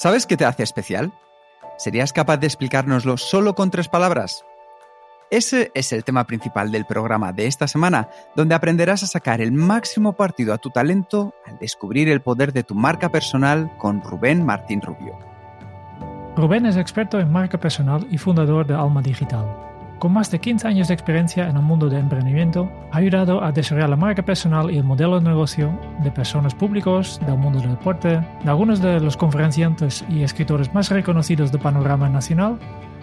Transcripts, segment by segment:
¿Sabes qué te hace especial? ¿Serías capaz de explicárnoslo solo con tres palabras? Ese es el tema principal del programa de esta semana, donde aprenderás a sacar el máximo partido a tu talento al descubrir el poder de tu marca personal con Rubén Martín Rubio. Rubén es experto en marca personal y fundador de Alma Digital. Con más de 15 años de experiencia en el mundo de emprendimiento, ha ayudado a desarrollar la marca personal y el modelo de negocio de personas públicos, del mundo del deporte, de algunos de los conferenciantes y escritores más reconocidos del panorama nacional,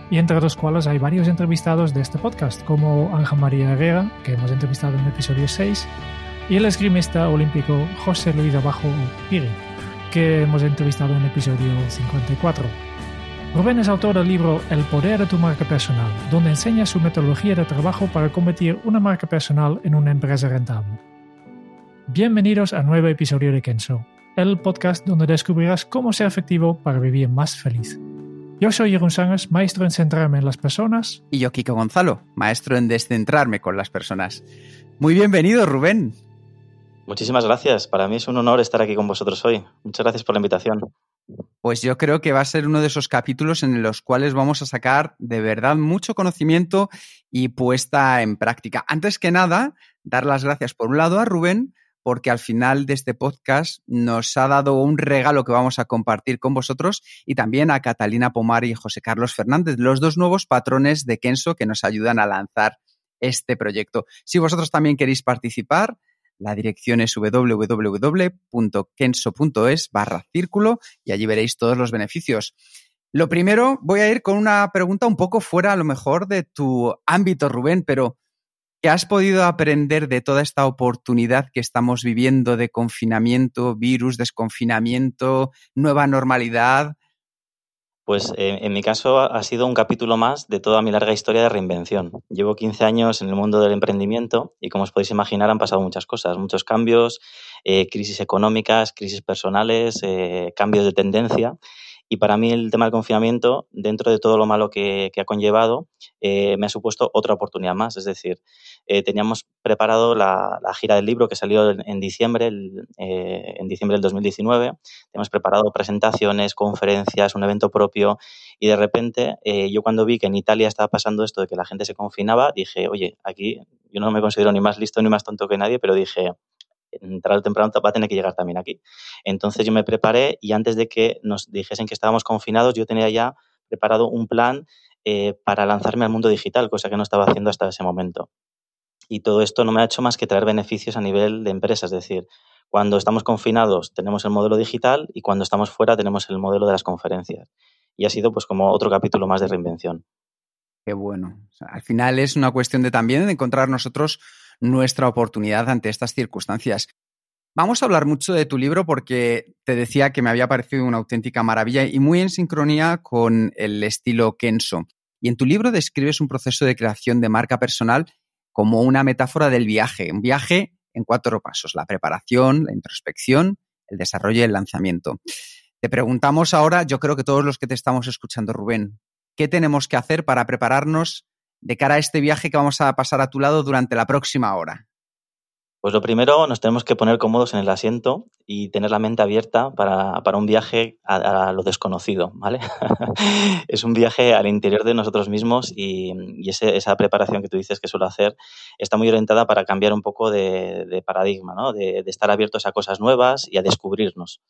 y entre los cuales hay varios entrevistados de este podcast, como Ángel María Herrera, que hemos entrevistado en el episodio 6, y el esgrimista olímpico José Luis Abajo Piri, que hemos entrevistado en el episodio 54. Rubén es autor del libro El poder de tu marca personal, donde enseña su metodología de trabajo para convertir una marca personal en una empresa rentable. Bienvenidos a un nuevo episodio de Kenso, el podcast donde descubrirás cómo ser efectivo para vivir más feliz. Yo soy Jeroen Sánchez, maestro en centrarme en las personas. Y yo, Kiko Gonzalo, maestro en descentrarme con las personas. Muy bienvenido, Rubén. Muchísimas gracias. Para mí es un honor estar aquí con vosotros hoy. Muchas gracias por la invitación. Pues yo creo que va a ser uno de esos capítulos en los cuales vamos a sacar de verdad mucho conocimiento y puesta en práctica. Antes que nada, dar las gracias por un lado a Rubén, porque al final de este podcast nos ha dado un regalo que vamos a compartir con vosotros y también a Catalina Pomar y José Carlos Fernández, los dos nuevos patrones de Kenso que nos ayudan a lanzar este proyecto. Si vosotros también queréis participar, la dirección es www.kenso.es barra círculo y allí veréis todos los beneficios. Lo primero, voy a ir con una pregunta un poco fuera a lo mejor de tu ámbito, Rubén, pero ¿qué has podido aprender de toda esta oportunidad que estamos viviendo de confinamiento, virus, desconfinamiento, nueva normalidad? Pues eh, en mi caso ha sido un capítulo más de toda mi larga historia de reinvención. Llevo 15 años en el mundo del emprendimiento y como os podéis imaginar han pasado muchas cosas, muchos cambios, eh, crisis económicas, crisis personales, eh, cambios de tendencia y para mí el tema del confinamiento, dentro de todo lo malo que, ha conllevado, eh, me ha supuesto otra oportunidad más. Es decir, eh, teníamos preparado la, gira del libro que salió en, diciembre, eh, en diciembre del 2019. Teníamos preparado presentaciones, conferencias, un evento propio y de repente yo cuando vi que en Italia estaba pasando esto de que la gente se confinaba, dije, oye, aquí yo no me considero ni más listo ni más tonto que nadie, pero dije, entrar o temprano va a tener que llegar también aquí. Entonces yo me preparé y antes de que nos dijesen que estábamos confinados, yo tenía ya preparado un plan eh, para lanzarme al mundo digital, cosa que no estaba haciendo hasta ese momento. Y todo esto no me ha hecho más que traer beneficios a nivel de empresa, es decir, cuando estamos confinados tenemos el modelo digital y cuando estamos fuera tenemos el modelo de las conferencias. Y ha sido pues como otro capítulo más de reinvención. Qué bueno. al final es una cuestión de también de encontrar nosotros nuestra oportunidad ante estas circunstancias. Vamos a hablar mucho de tu libro porque te decía que me había parecido una auténtica maravilla y muy en sincronía con el estilo Kenso. Y en tu libro describes un proceso de creación de marca personal como una metáfora del viaje, un viaje en cuatro pasos, la preparación, la introspección, el desarrollo y el lanzamiento. Te preguntamos ahora, yo creo que todos los que te estamos escuchando, Rubén, ¿qué tenemos que hacer para prepararnos de cara a este viaje que vamos a pasar a tu lado durante la próxima hora? Pues lo primero, nos tenemos que poner cómodos en el asiento y tener la mente abierta para, un viaje a, lo desconocido, ¿vale? es un viaje al interior de nosotros mismos y, esa preparación que tú dices que suelo hacer está muy orientada para cambiar un poco de, paradigma, ¿no? De, de, estar abiertos a cosas nuevas y a descubrirnos,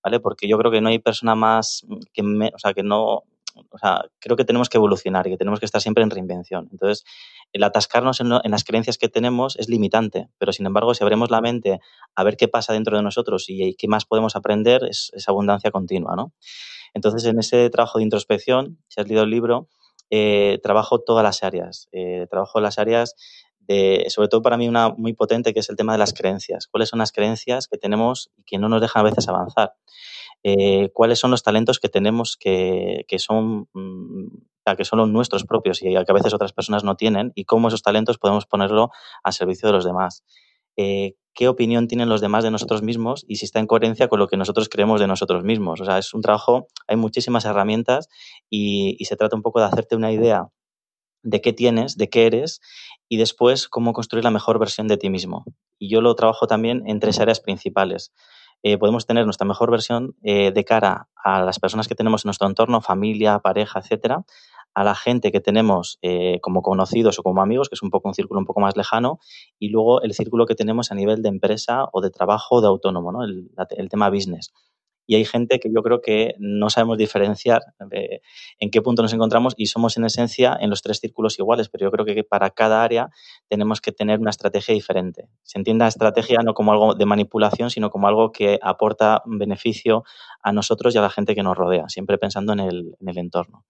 ¿vale? Porque yo creo que no hay persona más que, me, o sea, que no, o sea, creo que tenemos que evolucionar y que tenemos que estar siempre en reinvención. Entonces, el atascarnos en, las creencias que tenemos es limitante, pero sin embargo, si abrimos la mente a ver qué pasa dentro de nosotros y, qué más podemos aprender, es, abundancia continua, ¿no? Entonces, en ese trabajo de introspección, si has leído el libro, eh, trabajo todas las áreas. Eh, trabajo las áreas sobre todo para mí una muy potente, que es el tema de las creencias. ¿Cuáles son las creencias que tenemos y que no nos dejan a veces avanzar? Eh, ¿Cuáles son los talentos que tenemos que, son, mm, que son los nuestros propios y que a veces otras personas no tienen? Y cómo esos talentos podemos ponerlo al servicio de los demás. Eh, qué opinión tienen los demás de nosotros mismos y si está en coherencia con lo que nosotros creemos de nosotros mismos. O sea, es un trabajo, hay muchísimas herramientas y, y se trata un poco de hacerte una idea de qué tienes, de qué eres y después cómo construir la mejor versión de ti mismo. Y yo lo trabajo también en tres áreas principales. Eh, podemos tener nuestra mejor versión eh, de cara a las personas que tenemos en nuestro entorno, familia, pareja, etcétera, a la gente que tenemos eh, como conocidos o como amigos, que es un poco un círculo un poco más lejano, y luego el círculo que tenemos a nivel de empresa o de trabajo o de autónomo, ¿no? el, el tema business y hay gente que yo creo que no sabemos diferenciar en qué punto nos encontramos y somos en esencia en los tres círculos iguales, pero yo creo que para cada área tenemos que tener una estrategia diferente. Se entienda estrategia no como algo de manipulación, sino como algo que aporta beneficio a nosotros y a la gente que nos rodea, siempre pensando en el, en el entorno.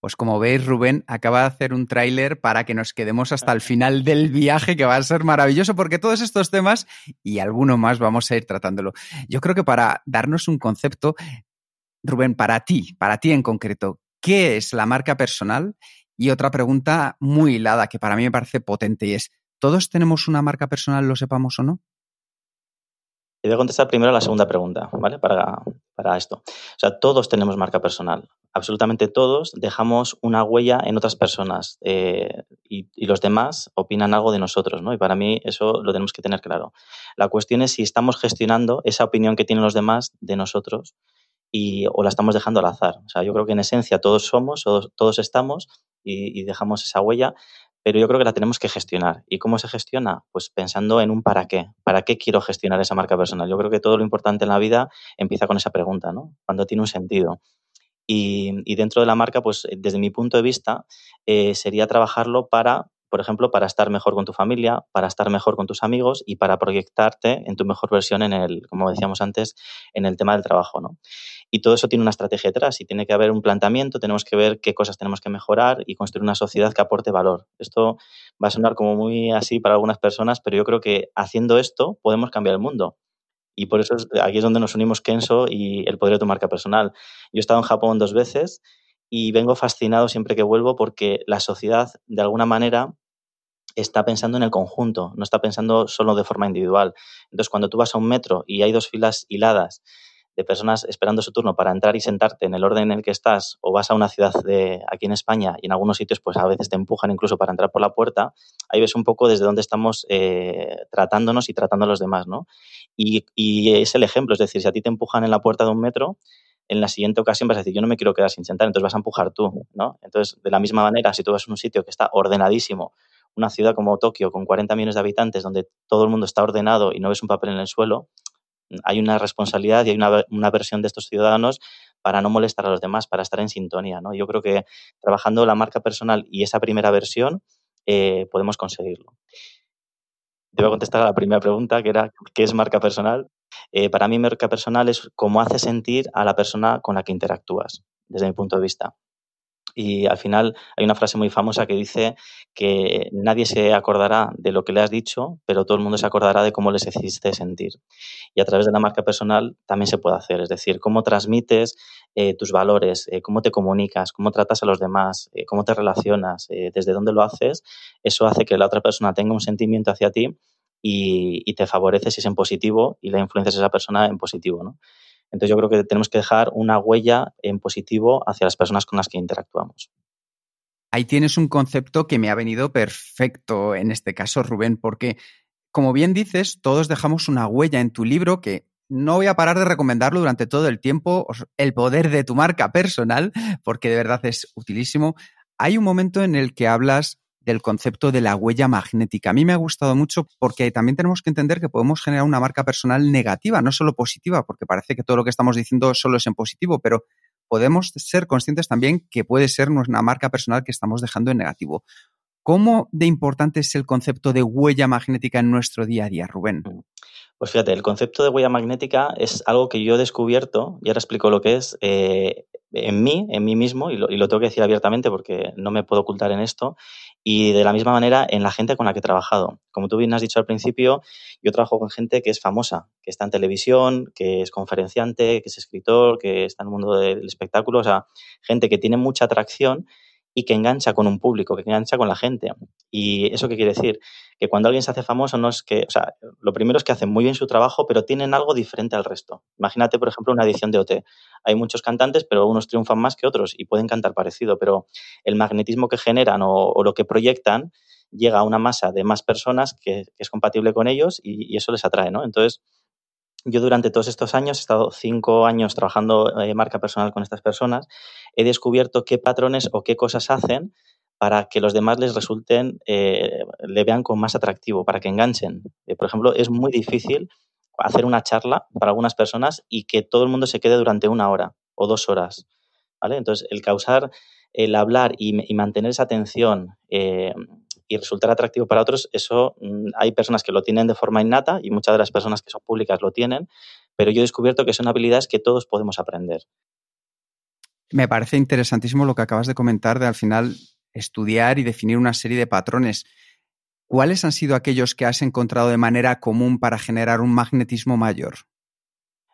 Pues como veis, Rubén acaba de hacer un tráiler para que nos quedemos hasta el final del viaje, que va a ser maravilloso, porque todos estos temas y alguno más vamos a ir tratándolo. Yo creo que para darnos un concepto, Rubén, para ti, para ti en concreto, ¿qué es la marca personal? Y otra pregunta muy hilada que para mí me parece potente y es, ¿todos tenemos una marca personal, lo sepamos o no? Te voy a contestar primero la segunda pregunta, ¿vale? Para, para esto. O sea, todos tenemos marca personal. Absolutamente todos dejamos una huella en otras personas eh, y, los demás opinan algo de nosotros, ¿no? Y para mí eso lo tenemos que tener claro. La cuestión es si estamos gestionando esa opinión que tienen los demás de nosotros y, o la estamos dejando al azar. O sea, yo creo que en esencia todos somos, todos, todos estamos y, y dejamos esa huella, pero yo creo que la tenemos que gestionar. ¿Y cómo se gestiona? Pues pensando en un para qué. ¿Para qué quiero gestionar esa marca personal? Yo creo que todo lo importante en la vida empieza con esa pregunta, ¿no? Cuando tiene un sentido. Y, dentro de la marca, pues desde mi punto de vista, eh, sería trabajarlo para por ejemplo, para estar mejor con tu familia, para estar mejor con tus amigos y para proyectarte en tu mejor versión en el, como decíamos antes, en el tema del trabajo, ¿no? Y todo eso tiene una estrategia detrás y tiene que haber un planteamiento, tenemos que ver qué cosas tenemos que mejorar y construir una sociedad que aporte valor. Esto va a sonar como muy así para algunas personas, pero yo creo que haciendo esto podemos cambiar el mundo. Y por eso aquí es donde nos unimos Kenso y el poder de tu marca personal. Yo he estado en Japón dos veces y vengo fascinado siempre que vuelvo porque la sociedad, de alguna manera, está pensando en el conjunto, no está pensando solo de forma individual. Entonces, cuando tú vas a un metro y hay dos filas hiladas de personas esperando su turno para entrar y sentarte en el orden en el que estás, o vas a una ciudad de aquí en España y en algunos sitios pues a veces te empujan incluso para entrar por la puerta, ahí ves un poco desde dónde estamos eh, tratándonos y tratando a los demás, ¿no? Y, y, es el ejemplo, es decir, si a ti te empujan en la puerta de un metro, en la siguiente ocasión vas a decir, yo no me quiero quedar sin sentar, entonces vas a empujar tú, ¿no? Entonces, de la misma manera, si tú vas a un sitio que está ordenadísimo, una ciudad como Tokio con 40 millones de habitantes donde todo el mundo está ordenado y no ves un papel en el suelo, hay una responsabilidad y hay una, versión de estos ciudadanos para no molestar a los demás, para estar en sintonía. ¿no? Yo creo que trabajando la marca personal y esa primera versión eh, podemos conseguirlo. A contestar a la primera pregunta, que era ¿qué es marca personal? Eh, para mí, marca personal es cómo hace sentir a la persona con la que interactúas, desde mi punto de vista. Y al final hay una frase muy famosa que dice que nadie se acordará de lo que le has dicho, pero todo el mundo se acordará de cómo les hiciste sentir. Y a través de la marca personal también se puede hacer, es decir, cómo transmites eh, tus valores, eh, cómo te comunicas, cómo tratas a los demás, eh, cómo te relacionas, desde dónde lo haces, eso hace que la otra persona tenga un sentimiento hacia ti y, te favorece si es en positivo y la influencias a esa persona en positivo. ¿no? Entonces yo creo que tenemos que dejar una huella en positivo hacia las personas con las que interactuamos. Ahí tienes un concepto que me ha venido perfecto en este caso, Rubén, porque como bien dices, todos dejamos una huella en tu libro que no voy a parar de recomendarlo durante todo el tiempo, El poder de tu marca personal, porque de verdad es utilísimo. Hay un momento en el que hablas del concepto de la huella magnética. A mí me ha gustado mucho porque también tenemos que entender que podemos generar una marca personal negativa, no solo positiva, porque parece que todo lo que estamos diciendo solo es en positivo, pero podemos ser conscientes también que puede ser una marca personal que estamos dejando en negativo. ¿Cómo de importante es el concepto de huella magnética en nuestro día a día, Rubén? Pues fíjate, el concepto de huella magnética es algo que yo he descubierto, y ahora explico lo que es, eh, en mí, en mí mismo, y lo, y lo, tengo que decir abiertamente porque no me puedo ocultar en esto, y de la misma manera en la gente con la que he trabajado. Como tú bien has dicho al principio, yo trabajo con gente que es famosa, que está en televisión, que es conferenciante, que es escritor, que está en el mundo del espectáculo, o sea, gente que tiene mucha atracción y que engancha con un público, que engancha con la gente. ¿Y eso qué quiere decir? Que cuando alguien se hace famoso no es que, o sea, lo primero es que hacen muy bien su trabajo, pero tienen algo diferente al resto. Imagínate, por ejemplo, una edición de OT. Hay muchos cantantes, pero unos triunfan más que otros y pueden cantar parecido, pero el magnetismo que generan o, lo que proyectan llega a una masa de más personas que, es compatible con ellos y, y, eso les atrae, ¿no? Entonces, yo durante todos estos años, he estado cinco años trabajando eh, marca personal con estas personas, he descubierto qué patrones o qué cosas hacen para que los demás les resulten, eh, le vean con más atractivo, para que enganchen. Eh, por ejemplo, es muy difícil hacer una charla para algunas personas y que todo el mundo se quede durante una hora o dos horas. ¿vale? Entonces, el causar, el hablar y, mantener esa atención eh, y resultar atractivo para otros, eso mm, hay personas que lo tienen de forma innata y muchas de las personas que son públicas lo tienen, pero yo he descubierto que son habilidades que todos podemos aprender. Me parece interesantísimo lo que acabas de comentar de al final estudiar y definir una serie de patrones. ¿Cuáles han sido aquellos que has encontrado de manera común para generar un magnetismo mayor?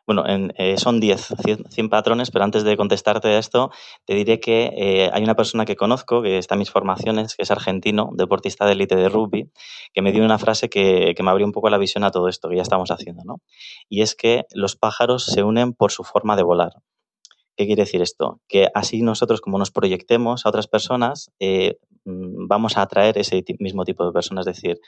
Bueno, en, eh, son 10, 100, patrones, pero antes de contestarte esto, te diré que eh, hay una persona que conozco, que está en mis formaciones, que es argentino, deportista de élite de rugby, que me dio una frase que, que, me abrió un poco la visión a todo esto que ya estamos haciendo, ¿no? Y es que los pájaros se unen por su forma de volar. ¿Qué quiere decir esto? Que así nosotros, como nos proyectemos a otras personas, eh, mm, vamos a atraer ese mismo tipo de personas. Es decir,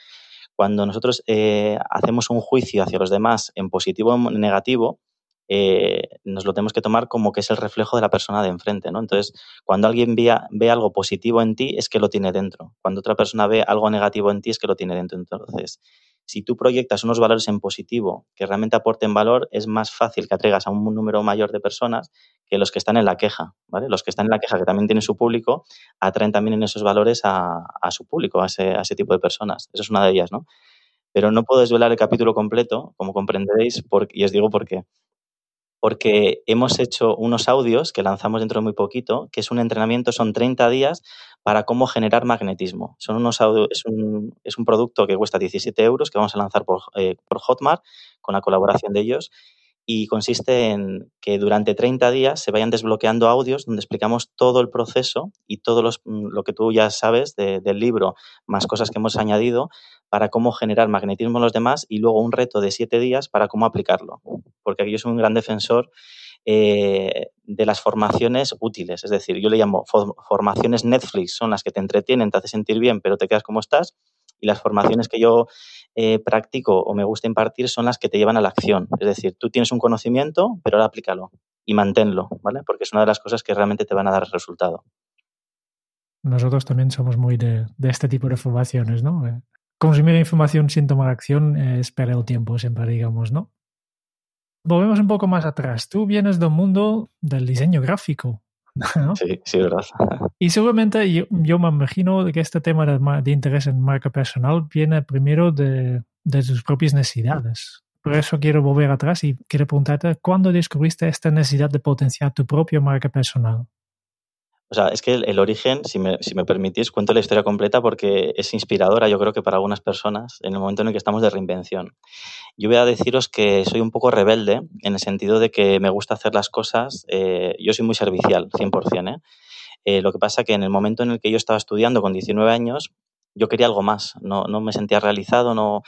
cuando nosotros eh, hacemos un juicio hacia los demás en positivo o en negativo, eh, nos lo tenemos que tomar como que es el reflejo de la persona de enfrente, ¿no? Entonces, cuando alguien ve, ve, algo positivo en ti, es que lo tiene dentro. Cuando otra persona ve algo negativo en ti, es que lo tiene dentro. Entonces, si tú proyectas unos valores en positivo que realmente aporten valor, es más fácil que atraigas a un número mayor de personas que los que están en la queja, ¿vale? Los que están en la queja, que también tienen su público, atraen también en esos valores a, su público, a ese, tipo de personas. Esa es una de ellas, ¿no? Pero no puedo desvelar el capítulo completo, como comprenderéis, y os digo por qué porque hemos hecho unos audios que lanzamos dentro de muy poquito, que es un entrenamiento, son 30 días para cómo generar magnetismo. Son unos audios, es, un, es un producto que cuesta 17 euros que vamos a lanzar por, eh, por Hotmart con la colaboración de ellos y consiste en que durante 30 días se vayan desbloqueando audios donde explicamos todo el proceso y todo mm, lo que tú ya sabes de, del libro, más cosas que hemos añadido para cómo generar magnetismo en los demás y luego un reto de 7 días para cómo aplicarlo. Porque yo soy un gran defensor eh, de las formaciones útiles. Es decir, yo le llamo formaciones Netflix, son las que te entretienen, te hacen sentir bien, pero te quedas como estás. Y las formaciones que yo eh, practico o me gusta impartir son las que te llevan a la acción. Es decir, tú tienes un conocimiento, pero ahora aplícalo y manténlo, ¿vale? Porque es una de las cosas que realmente te van a dar resultado. Nosotros también somos muy de, de este tipo de formaciones, ¿no? Eh, consumir información sin tomar acción eh, espera el tiempo, siempre digamos, ¿no? Volvemos un poco más atrás. Tú vienes del mundo del diseño gráfico. ¿no? Sí, sí, verdad. Y seguramente yo, yo, me imagino que este tema de, de, interés en marca personal viene primero de, de, tus propias necesidades. Por eso quiero volver atrás y quiero preguntarte, ¿cuándo descubriste esta necesidad de potenciar tu propia marca personal? O sea, es que el, origen, si me, si me, permitís, cuento la historia completa porque es inspiradora, yo creo que para algunas personas, en el momento en el que estamos de reinvención. Yo voy a deciros que soy un poco rebelde, en el sentido de que me gusta hacer las cosas, eh, yo soy muy servicial, 100%. ¿eh? Eh, lo que pasa que en el momento en el que yo estaba estudiando con 19 años, yo quería algo más, no, no me sentía realizado, no,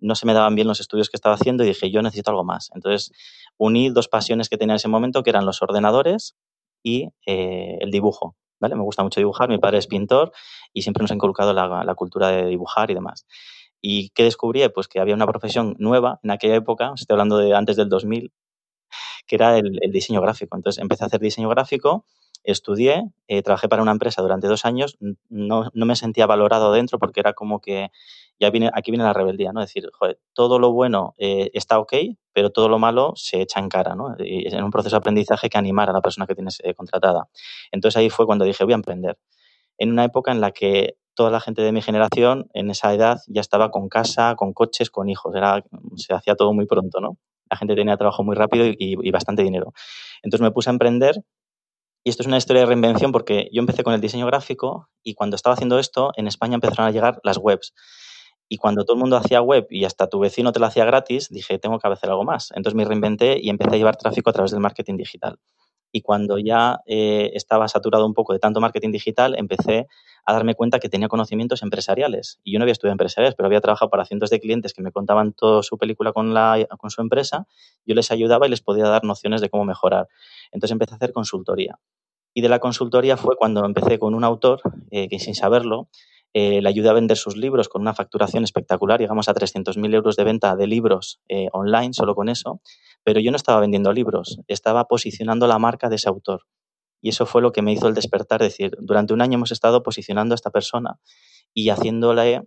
no se me daban bien los estudios que estaba haciendo y dije, yo necesito algo más. Entonces, uní dos pasiones que tenía en ese momento, que eran los ordenadores y eh, el dibujo. ¿vale? Me gusta mucho dibujar, mi padre es pintor y siempre nos ha inculcado la, la, cultura de dibujar y demás. ¿Y qué descubrí? Pues que había una profesión nueva en aquella época, estoy hablando de antes del 2000, que era el, el diseño gráfico. Entonces empecé a hacer diseño gráfico, estudié, eh, trabajé para una empresa durante dos años, no, no, me sentía valorado dentro porque era como que ya viene, aquí viene la rebeldía, ¿no? Es decir, joder, todo lo bueno eh, está ok, pero todo lo malo se echa en cara, ¿no? Y es en un proceso de aprendizaje que animar a la persona que tienes eh, contratada. Entonces ahí fue cuando dije, voy a emprender. En una época en la que toda la gente de mi generación en esa edad ya estaba con casa, con coches, con hijos. Era, se hacía todo muy pronto, ¿no? La gente tenía trabajo muy rápido y, y bastante dinero. Entonces me puse a emprender y esto es una historia de reinvención porque yo empecé con el diseño gráfico y cuando estaba haciendo esto, en España empezaron a llegar las webs. Y cuando todo el mundo hacía web y hasta tu vecino te la hacía gratis, dije, tengo que hacer algo más. Entonces me reinventé y empecé a llevar tráfico a través del marketing digital. Y cuando ya eh, estaba saturado un poco de tanto marketing digital, empecé a darme cuenta que tenía conocimientos empresariales. Y yo no había estudiado empresariales, pero había trabajado para cientos de clientes que me contaban toda su película con, la, con su empresa. Yo les ayudaba y les podía dar nociones de cómo mejorar. Entonces empecé a hacer consultoría. Y de la consultoría fue cuando empecé con un autor eh, que sin saberlo eh, le ayudé a vender sus libros con una facturación espectacular, llegamos a 300.000 euros de venta de libros eh, online solo con eso, pero yo no estaba vendiendo libros, estaba posicionando la marca de ese autor. Y eso fue lo que me hizo el despertar, decir, durante un año hemos estado posicionando a esta persona y haciéndole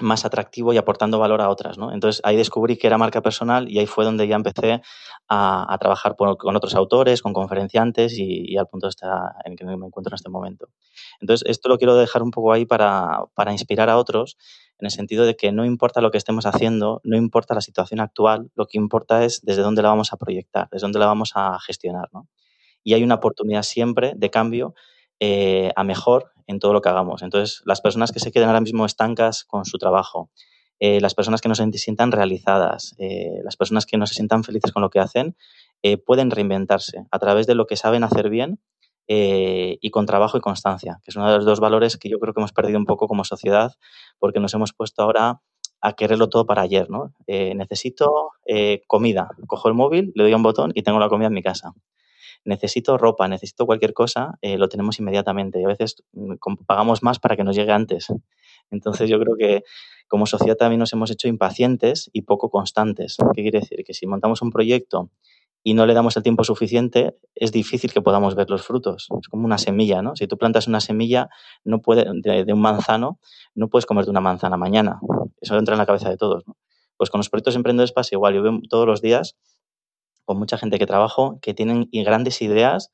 más atractivo y aportando valor a otras. ¿no? Entonces ahí descubrí que era marca personal y ahí fue donde ya empecé a, trabajar con otros autores, con conferenciantes y, al punto está en que me encuentro en este momento. Entonces esto lo quiero dejar un poco ahí para, para inspirar a otros en el sentido de que no importa lo que estemos haciendo, no importa la situación actual, lo que importa es desde dónde la vamos a proyectar, desde dónde la vamos a gestionar. ¿no? Y hay una oportunidad siempre de cambio eh, a mejor en todo lo que hagamos. Entonces, las personas que se queden ahora mismo estancas con su trabajo, eh, las personas que no se sientan realizadas, eh, las personas que no se sientan felices con lo que hacen, pueden reinventarse a través de lo que saben hacer bien y con trabajo y constancia, que es uno de los dos valores que yo creo que hemos perdido un poco como sociedad porque nos hemos puesto ahora a quererlo todo para ayer. ¿no? necesito comida, cojo el móvil, le doy un botón y tengo la comida en mi casa necesito ropa, necesito cualquier cosa, eh, lo tenemos inmediatamente y a veces mm, pagamos más para que nos llegue antes. Entonces yo creo que como sociedad también nos hemos hecho impacientes y poco constantes. ¿Qué quiere decir? Que si montamos un proyecto y no le damos el tiempo suficiente, es difícil que podamos ver los frutos. Es como una semilla, ¿no? Si tú plantas una semilla no puede, de, un manzano, no puedes comerte una manzana mañana. Eso entra en la cabeza de todos. Pues con los proyectos emprendedores pasa igual. Yo veo todos los días con mucha gente que trabajo, que tienen grandes ideas,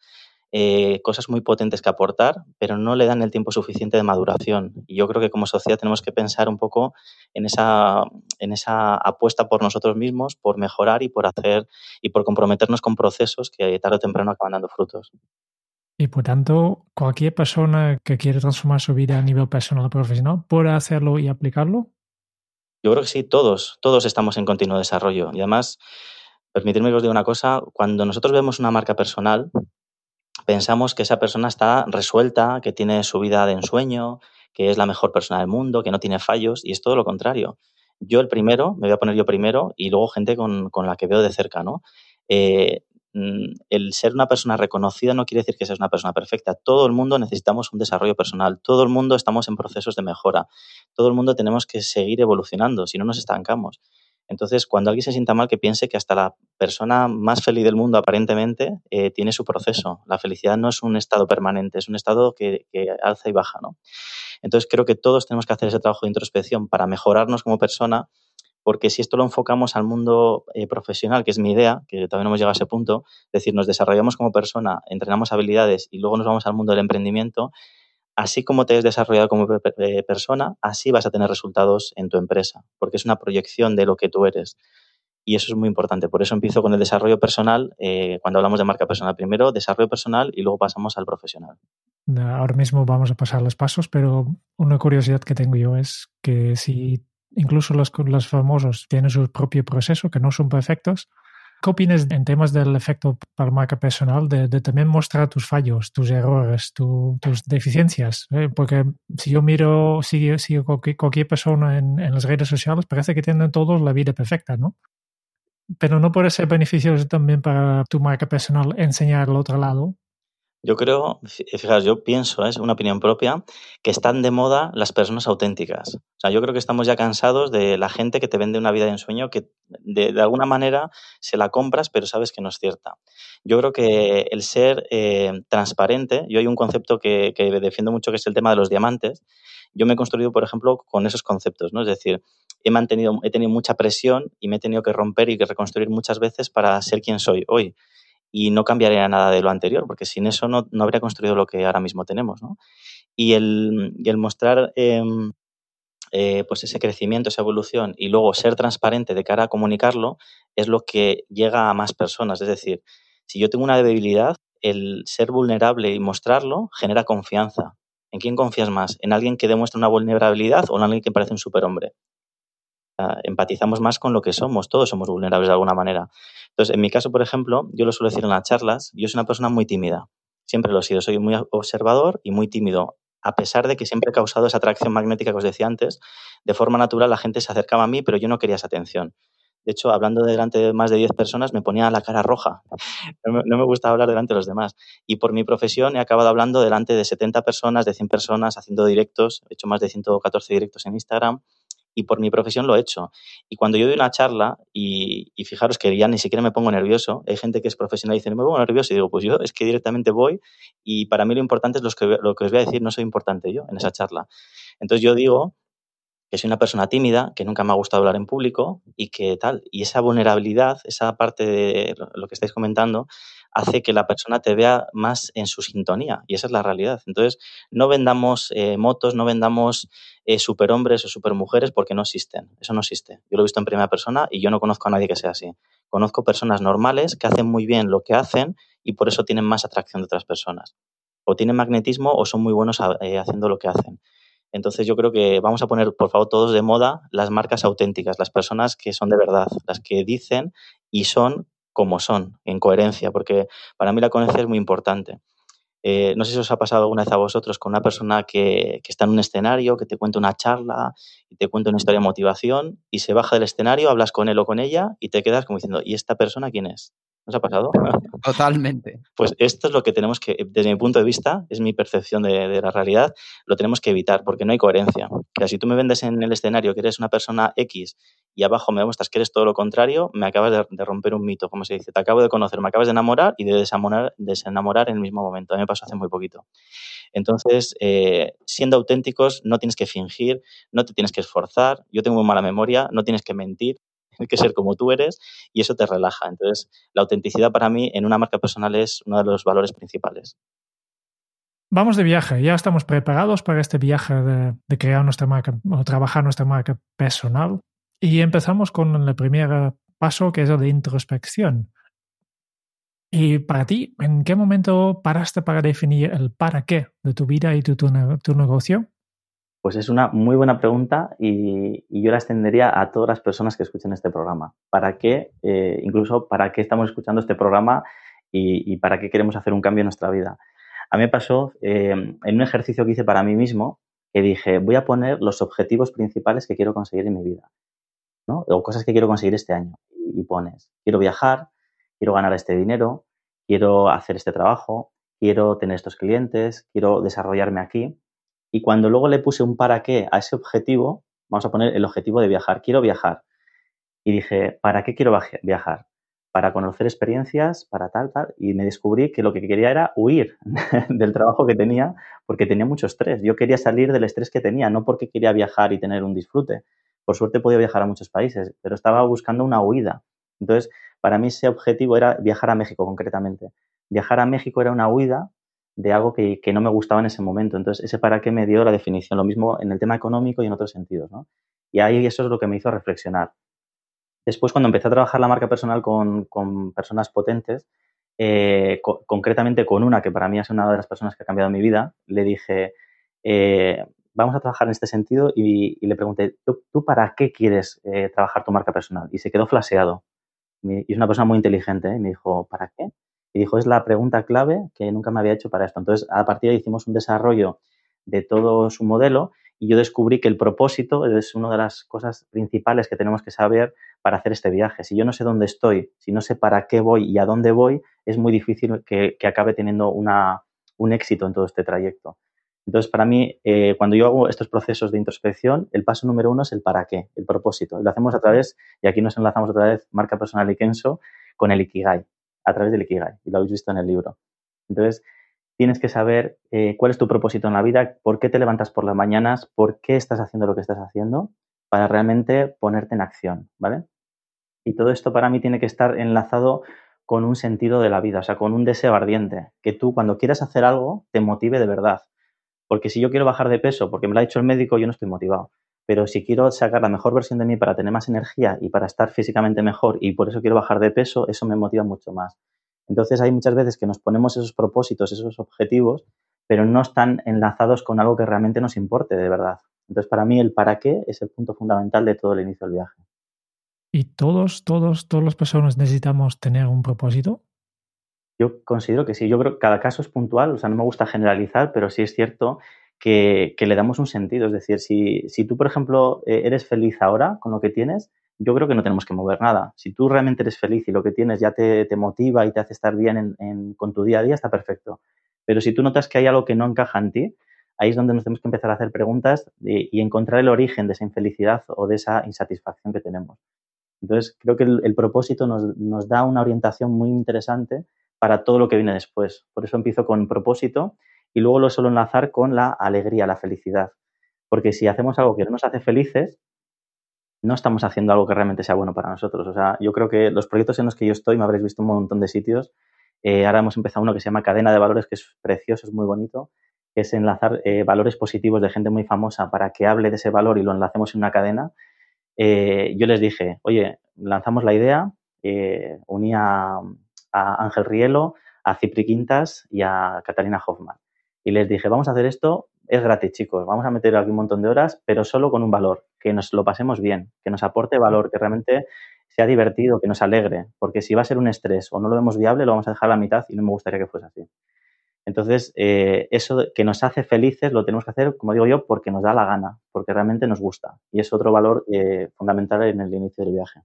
eh, cosas muy potentes que aportar, pero no le dan el tiempo suficiente de maduración. Y yo creo que como sociedad tenemos que pensar un poco en esa, en esa apuesta por nosotros mismos, por mejorar y por hacer y por comprometernos con procesos que tarde o temprano acaban dando frutos. Y por tanto, cualquier persona que quiere transformar su vida a nivel personal o profesional puede hacerlo y aplicarlo. Yo creo que sí, todos, todos estamos en continuo desarrollo. Y además, permitirme que os diga una cosa, cuando nosotros vemos una marca personal, pensamos que esa persona está resuelta, que tiene su vida de ensueño, que es la mejor persona del mundo, que no tiene fallos, y es todo lo contrario. Yo el primero, me voy a poner yo primero, y luego gente con, la que veo de cerca, ¿no? Eh, mm, el ser una persona reconocida no quiere decir que seas una persona perfecta. Todo el mundo necesitamos un desarrollo personal, todo el mundo estamos en procesos de mejora, todo el mundo tenemos que seguir evolucionando, si no nos estancamos. Entonces, cuando alguien se sienta mal, que piense que hasta la persona más feliz del mundo aparentemente eh, tiene su proceso. La felicidad no es un estado permanente, es un estado que, alza y baja. ¿no? Entonces, creo que todos tenemos que hacer ese trabajo de introspección para mejorarnos como persona, porque si esto lo enfocamos al mundo eh, profesional, que es mi idea, que todavía no hemos llegado a ese punto, es decir, nos desarrollamos como persona, entrenamos habilidades y luego nos vamos al mundo del emprendimiento, así como te has desarrollado como eh, persona, así vas a tener resultados en tu empresa, porque es una proyección de lo que tú eres. Y eso es muy importante. Por eso empiezo con el desarrollo personal, eh, cuando hablamos de marca personal. Primero desarrollo personal y luego pasamos al profesional. Ahora mismo vamos a pasar los pasos, pero una curiosidad que tengo yo es que si incluso los, los famosos tienen su propio proceso, que no son perfectos, ¿Qué opinas en temas del efecto para marca personal de, también mostrar tus fallos, tus errores, tus deficiencias? Eh, porque si yo miro, sigo, sigo cualquier, persona en, las redes sociales, parece que tienen todos la vida perfecta, ¿no? Pero no puede ser beneficioso también para tu marca personal enseñar el otro lado yo creo, fíjate, yo pienso, es una opinión propia, que están de moda las personas auténticas. O sea, yo creo que estamos ya cansados de la gente que te vende una vida de ensueño que de, alguna manera se la compras, pero sabes que no es cierta. Yo creo que el ser eh, transparente, yo hay un concepto que, que defiendo mucho que es el tema de los diamantes. Yo me he construido, por ejemplo, con esos conceptos, ¿no? Es decir, he mantenido, he tenido mucha presión y me he tenido que romper y que reconstruir muchas veces para ser quien soy hoy y no cambiaría nada de lo anterior, porque sin eso no, no habría construido lo que ahora mismo tenemos. ¿no? Y el, el mostrar em, eh, pues ese crecimiento, esa evolución y luego ser transparente de cara a comunicarlo es lo que llega a más personas. Es decir, si yo tengo una debilidad, el ser vulnerable y mostrarlo genera confianza. ¿En quién confías más? ¿En alguien que demuestra una vulnerabilidad o en alguien que parece un superhombre? Empatizamos más con lo que somos, todos somos vulnerables de alguna manera. Entonces, en mi caso, por ejemplo, yo lo suelo decir en las charlas, yo soy una persona muy tímida, siempre lo he sido, soy muy observador y muy tímido a pesar de que siempre he causado esa atracción magnética que os decía antes, de forma natural la gente se acercaba a mí, pero yo no quería esa atención. De hecho, hablando delante de más de 10 personas, me ponía la cara roja. No me, no me, gustaba hablar delante de los demás. Y por mi profesión he acabado hablando delante de 70 personas, de 100 personas, haciendo directos. He hecho más de 114 directos en Instagram y por mi profesión lo he hecho. Y cuando yo doy una charla, y, fijaros que ya ni siquiera me pongo nervioso, hay gente que es profesional y dice, no me pongo nervioso, y digo, pues yo es que directamente voy y para mí lo importante es lo que, lo que os voy a decir, no soy importante yo en esa charla. Entonces yo digo que soy una persona tímida, que nunca me ha gustado hablar en público y que tal. Y esa vulnerabilidad, esa parte de lo que estáis comentando, hace que la persona te vea más en su sintonía y esa es la realidad. Entonces, no vendamos eh, motos, no vendamos eh, superhombres o supermujeres porque no existen. Eso no existe. Yo lo he visto en primera persona y yo no conozco a nadie que sea así. Conozco personas normales que hacen muy bien lo que hacen y por eso tienen más atracción de otras personas. O tienen magnetismo o son muy buenos eh, haciendo lo que hacen. Entonces yo creo que vamos a poner, por favor, todos de moda las marcas auténticas, las personas que son de verdad, las que dicen y son como son, en coherencia, porque para mí la coherencia es muy importante. Eh, no sé si os ha pasado alguna vez a vosotros con una persona que, que, está en un escenario, que te cuenta una charla y te cuenta una historia de motivación y se baja del escenario, hablas con él o con ella y te quedas como diciendo, ¿y esta persona quién es? ¿Nos ha pasado? Totalmente. Pues esto es lo que tenemos que, desde mi punto de vista, es mi percepción de, de la realidad, lo tenemos que evitar porque no hay coherencia. Sea, si tú me vendes en el escenario que eres una persona X y abajo me demuestras que eres todo lo contrario, me acabas de, romper un mito, como se dice. Te acabo de conocer, me acabas de enamorar y de desamorar, desenamorar en el mismo momento. A mí me pasó hace muy poquito. Entonces, eh, siendo auténticos, no tienes que fingir, no te tienes que esforzar. Yo tengo muy mala memoria, no tienes que mentir, tienes que ser como tú eres y eso te relaja. Entonces, la autenticidad para mí en una marca personal es uno de los valores principales. Vamos de viaje, ya estamos preparados para este viaje de, crear nuestra marca o trabajar nuestra marca personal. Y empezamos con el primer paso, que es el de introspección. Y para ti, ¿en qué momento paraste para definir el para qué de tu vida y tu, tu, tu negocio? Pues es una muy buena pregunta y, yo la extendería a todas las personas que escuchen este programa. ¿Para qué? Eh, incluso para qué estamos escuchando este programa y, para qué queremos hacer un cambio en nuestra vida. A mí me pasó eh, en un ejercicio que hice para mí mismo que dije, voy a poner los objetivos principales que quiero conseguir en mi vida. O cosas que quiero conseguir este año. Y pones, quiero viajar, quiero ganar este dinero, quiero hacer este trabajo, quiero tener estos clientes, quiero desarrollarme aquí. Y cuando luego le puse un para qué a ese objetivo, vamos a poner el objetivo de viajar, quiero viajar. Y dije, ¿para qué quiero viajar? Para conocer experiencias, para tal, tal. Y me descubrí que lo que quería era huir del trabajo que tenía porque tenía mucho estrés. Yo quería salir del estrés que tenía, no porque quería viajar y tener un disfrute, por suerte podido viajar a muchos países, pero estaba buscando una huida. Entonces, para mí ese objetivo era viajar a México concretamente. Viajar a México era una huida de algo que, que, no me gustaba en ese momento. Entonces, ese para qué me dio la definición. Lo mismo en el tema económico y en otros sentidos. ¿no? Y ahí eso es lo que me hizo reflexionar. Después, cuando empecé a trabajar la marca personal con, personas potentes, eh, co concretamente con una que para mí es una de las personas que ha cambiado mi vida, le dije, eh, vamos a trabajar en este sentido y, le pregunté, ¿tú, para qué quieres eh, trabajar tu marca personal? Y se quedó flaseado. Y es una persona muy inteligente, y me dijo, ¿para qué? Y dijo, es la pregunta clave que nunca me había hecho para esto. Entonces, a partir de ahí hicimos un desarrollo de todo su modelo y yo descubrí que el propósito es una de las cosas principales que tenemos que saber para hacer este viaje. Si yo no sé dónde estoy, si no sé para qué voy y a dónde voy, es muy difícil que, que acabe teniendo una, un éxito en todo este trayecto. Entonces, para mí, eh, cuando yo hago estos procesos de introspección, el paso número uno es el para qué, el propósito. Lo hacemos a través, y aquí nos enlazamos otra vez, marca personal y Kenso, con el Ikigai, a través del Ikigai. Y lo habéis visto en el libro. Entonces, tienes que saber eh, cuál es tu propósito en la vida, por qué te levantas por las mañanas, por qué estás haciendo lo que estás haciendo, para realmente ponerte en acción, ¿vale? Y todo esto para mí tiene que estar enlazado con un sentido de la vida, o sea, con un deseo ardiente, que tú cuando quieras hacer algo te motive de verdad Porque si yo quiero bajar de peso porque me lo ha dicho el médico, yo no estoy motivado. Pero si quiero sacar la mejor versión de mí para tener más energía y para estar físicamente mejor y por eso quiero bajar de peso, eso me motiva mucho más. Entonces hay muchas veces que nos ponemos esos propósitos, esos objetivos, pero no están enlazados con algo que realmente nos importe de verdad. Entonces para mí el para qué es el punto fundamental de todo el inicio del viaje. ¿Y todos, todos, todas las personas necesitamos tener un propósito? Yo considero que sí. Yo creo que cada caso es puntual, o sea, no me gusta generalizar, pero sí es cierto que, le damos un sentido. Es decir, si, si tú, por ejemplo, eh, eres feliz ahora con lo que tienes, yo creo que no tenemos que mover nada. Si tú realmente eres feliz y lo que tienes ya te, motiva y te hace estar bien con tu día a día, está perfecto. Pero si tú notas que hay algo que no encaja en ti, ahí es donde nos tenemos que empezar a hacer preguntas y, encontrar el origen de esa infelicidad o de esa insatisfacción que tenemos. Entonces, creo que el, propósito nos, nos, da una orientación muy interesante para todo lo que viene después. Por eso empiezo con propósito y luego lo suelo enlazar con la alegría, la felicidad. Porque si hacemos algo que no nos hace felices, no estamos haciendo algo que realmente sea bueno para nosotros. O sea, yo creo que los proyectos en los que yo estoy, me habréis visto un montón de sitios. Eh, ahora hemos empezado uno que se llama Cadena de Valores, que es precioso, es muy bonito, que es enlazar eh, valores positivos de gente muy famosa para que hable de ese valor y lo enlacemos en una cadena. Eh, yo les dije, oye, lanzamos la idea, unía a Ángel Rielo, a Cipri Quintas y a Catalina Hoffman. Y les dije, vamos a hacer esto, es gratis, chicos, vamos a meter aquí un montón de horas, pero solo con un valor, que nos lo pasemos bien, que nos aporte valor, que realmente sea divertido, que nos alegre, porque si va a ser un estrés o no lo vemos viable, lo vamos a dejar a la mitad y no me gustaría que fuese así. Entonces, eh, eso que nos hace felices lo tenemos que hacer, como digo yo, porque nos da la gana, porque realmente nos gusta. Y es otro valor eh, fundamental en el inicio del viaje.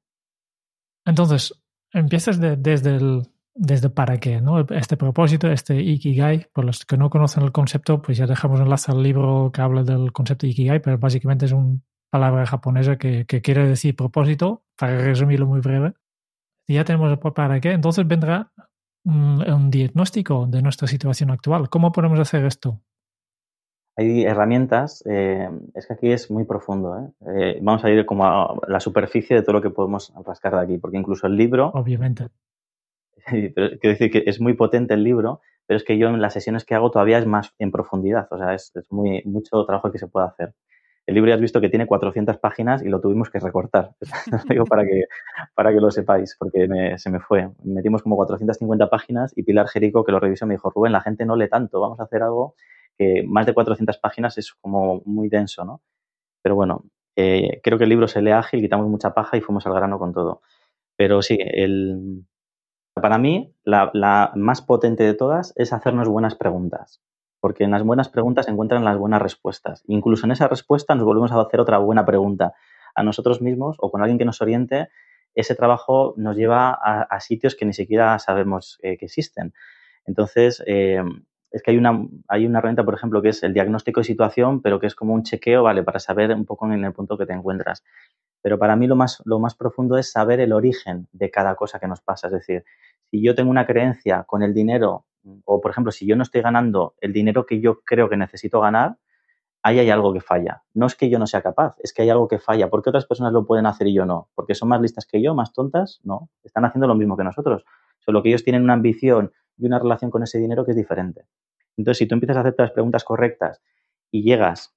Entonces, empiezas desde el desde para qué, ¿no? Este propósito, este Ikigai, por los que no conocen el concepto, pues ya dejamos enlace al libro que habla del concepto Ikigai, pero básicamente es una palabra japonesa que, quiere decir propósito, para resumirlo muy breve. Y ya tenemos para qué, entonces vendrá un, diagnóstico de nuestra situación actual. ¿Cómo podemos hacer esto? Hay herramientas, eh, es que aquí es muy profundo. ¿eh? ¿eh? vamos a ir como a la superficie de todo lo que podemos rascar de aquí, porque incluso el libro. Obviamente pero quiero decir que es muy potente el libro, pero es que yo en las sesiones que hago todavía es más en profundidad, o sea, es, muy, mucho trabajo que se puede hacer. El libro ya has visto que tiene 400 páginas y lo tuvimos que recortar. digo para que, para que lo sepáis, porque se me fue. Metimos como 450 páginas y Pilar Jerico, que lo revisó, me dijo, Rubén, la gente no lee tanto, vamos a hacer algo que más de 400 páginas es como muy denso, ¿no? Pero bueno, eh, creo que el libro se lee ágil, quitamos mucha paja y fuimos al grano con todo. Pero sí, el, para mí, la, más potente de todas es hacernos buenas preguntas, porque en las buenas preguntas se encuentran las buenas respuestas. Incluso en esa respuesta nos volvemos a hacer otra buena pregunta a nosotros mismos o con alguien que nos oriente. Ese trabajo nos lleva a, sitios que ni siquiera sabemos eh, que existen. Entonces, eh, es que hay una, hay una herramienta, por ejemplo, que es el diagnóstico de situación, pero que es como un chequeo, ¿vale? Para saber un poco en el punto que te encuentras. Pero para mí lo más, lo más profundo es saber el origen de cada cosa que nos pasa. Es decir, si yo tengo una creencia con el dinero, o por ejemplo, si yo no estoy ganando el dinero que yo creo que necesito ganar, ahí hay algo que falla. No es que yo no sea capaz, es que hay algo que falla. ¿Por qué otras personas lo pueden hacer y yo no? ¿Porque son más listas que yo, más tontas? No, están haciendo lo mismo que nosotros. Solo que ellos tienen una ambición y una relación con ese dinero que es diferente. Entonces, si tú empiezas a hacer las preguntas correctas y llegas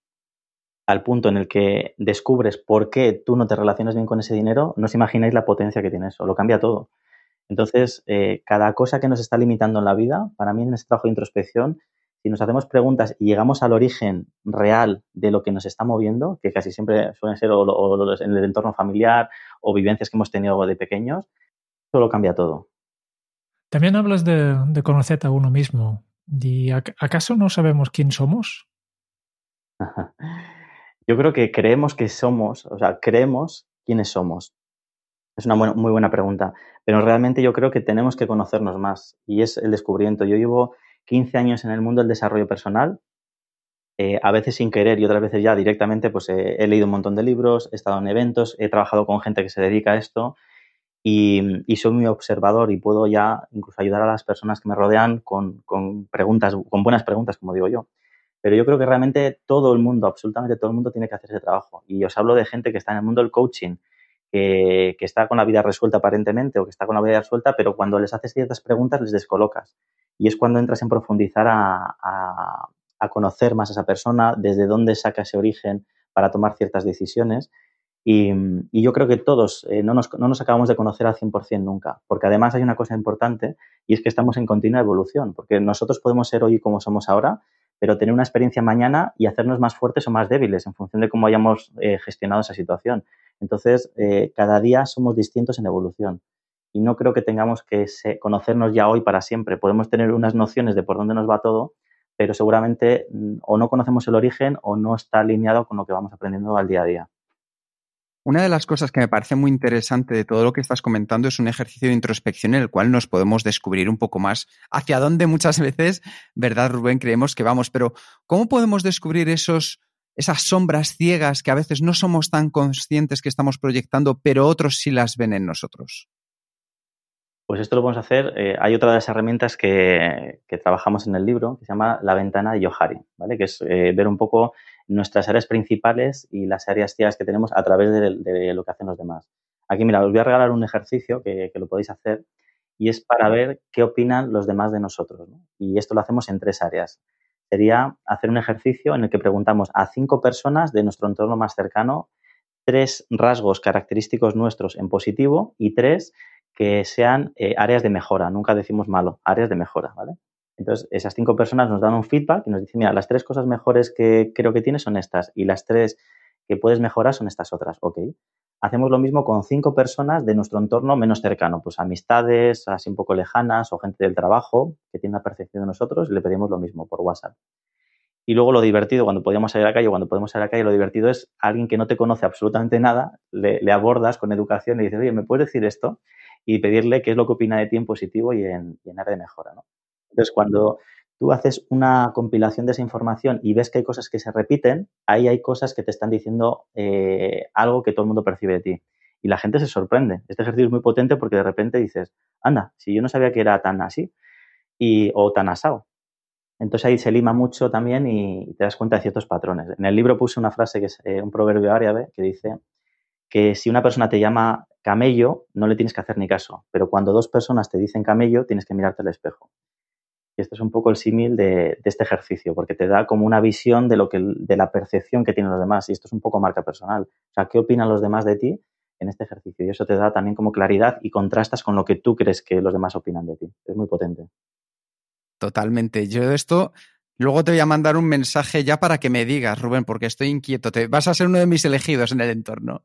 al punto en el que descubres por qué tú no te relacionas bien con ese dinero, no os imagináis la potencia que tiene eso, lo cambia todo. Entonces, eh, cada cosa que nos está limitando en la vida, para mí en este trabajo de introspección, si nos hacemos preguntas y llegamos al origen real de lo que nos está moviendo, que casi siempre suelen ser en el entorno familiar o vivencias que hemos tenido de pequeños, eso lo cambia todo. También hablas de, de conocerte a uno mismo. ¿Y acaso no sabemos quién somos? Yo creo que creemos que somos, o sea, creemos quiénes somos. Es una muy buena pregunta, pero realmente yo creo que tenemos que conocernos más y es el descubrimiento. Yo llevo 15 años en el mundo del desarrollo personal, eh, a veces sin querer y otras veces ya directamente, pues he leído un montón de libros, he estado en eventos, he trabajado con gente que se dedica a esto y, soy muy observador y puedo ya incluso ayudar a las personas que me rodean con, con preguntas, con buenas preguntas, como digo yo. Pero yo creo que realmente todo el mundo, absolutamente todo el mundo tiene que hacer ese trabajo. Y os hablo de gente que está en el mundo del coaching, que, está con la vida resuelta aparentemente o que está con la vida resuelta, pero cuando les haces ciertas preguntas les descolocas. Y es cuando entras en profundizar a, a conocer más a esa persona, desde dónde saca ese origen para tomar ciertas decisiones. Y, yo creo que todos eh, no, nos, no, nos, acabamos de conocer al 100% nunca, porque además hay una cosa importante y es que estamos en continua evolución, porque nosotros podemos ser hoy como somos ahora, pero tener una experiencia mañana y hacernos más fuertes o más débiles en función de cómo hayamos eh, gestionado esa situación. Entonces, eh, cada día somos distintos en evolución y no creo que tengamos que conocernos ya hoy para siempre. Podemos tener unas nociones de por dónde nos va todo, pero seguramente mm, o no conocemos el origen o no está alineado con lo que vamos aprendiendo al día a día. Una de las cosas que me parece muy interesante de todo lo que estás comentando es un ejercicio de introspección en el cual nos podemos descubrir un poco más hacia dónde muchas veces, ¿verdad, Rubén? Creemos que vamos, pero ¿cómo podemos descubrir esos, esas sombras ciegas que a veces no somos tan conscientes que estamos proyectando, pero otros sí las ven en nosotros? Pues esto lo podemos hacer. Eh, hay otra de las herramientas que, trabajamos en el libro que se llama la ventana de Yohari, ¿vale? Que es eh, ver un poco nuestras áreas principales y las áreas ciegas que tenemos a través de, lo que hacen los demás. Aquí, mira, os voy a regalar un ejercicio que, lo podéis hacer y es para ver qué opinan los demás de nosotros. Y esto lo hacemos en tres áreas. Sería hacer un ejercicio en el que preguntamos a cinco personas de nuestro entorno más cercano tres rasgos característicos nuestros en positivo y tres que sean eh, áreas de mejora, nunca decimos malo, áreas de mejora, ¿vale? Entonces, esas cinco personas nos dan un feedback y nos dicen, mira, las tres cosas mejores que creo que tienes son estas y las tres que puedes mejorar son estas otras, ok. Hacemos lo mismo con cinco personas de nuestro entorno menos cercano, pues amistades, así un poco lejanas o gente del trabajo que tiene una percepción de nosotros y le pedimos lo mismo por WhatsApp. Y luego lo divertido, cuando podíamos salir a la calle cuando podemos salir a la calle, lo divertido es alguien que no te conoce absolutamente nada, le, abordas con educación y dices, oye, ¿me puedes decir esto? y pedirle qué es lo que opina de ti en positivo y en, área de mejora. ¿no? Entonces, cuando tú haces una compilación de esa información y ves que hay cosas que se repiten, ahí hay cosas que te están diciendo eh, algo que todo el mundo percibe de ti. Y la gente se sorprende. Este ejercicio es muy potente porque de repente dices, anda, si yo no sabía que era tan así y, o tan asado. Entonces ahí se lima mucho también y te das cuenta de ciertos patrones. En el libro puse una frase que es eh, un proverbio árabe que dice que si una persona te llama camello, no le tienes que hacer ni caso, pero cuando dos personas te dicen camello, tienes que mirarte al espejo. Y este es un poco el símil de, este ejercicio, porque te da como una visión de, lo que, de la percepción que tienen los demás. Y esto es un poco marca personal. O sea, ¿qué opinan los demás de ti en este ejercicio? Y eso te da también como claridad y contrastas con lo que tú crees que los demás opinan de ti. Es muy potente. Totalmente. Yo esto Luego te voy a mandar un mensaje ya para que me digas, Rubén, porque estoy inquieto. Te vas a ser uno de mis elegidos en el entorno.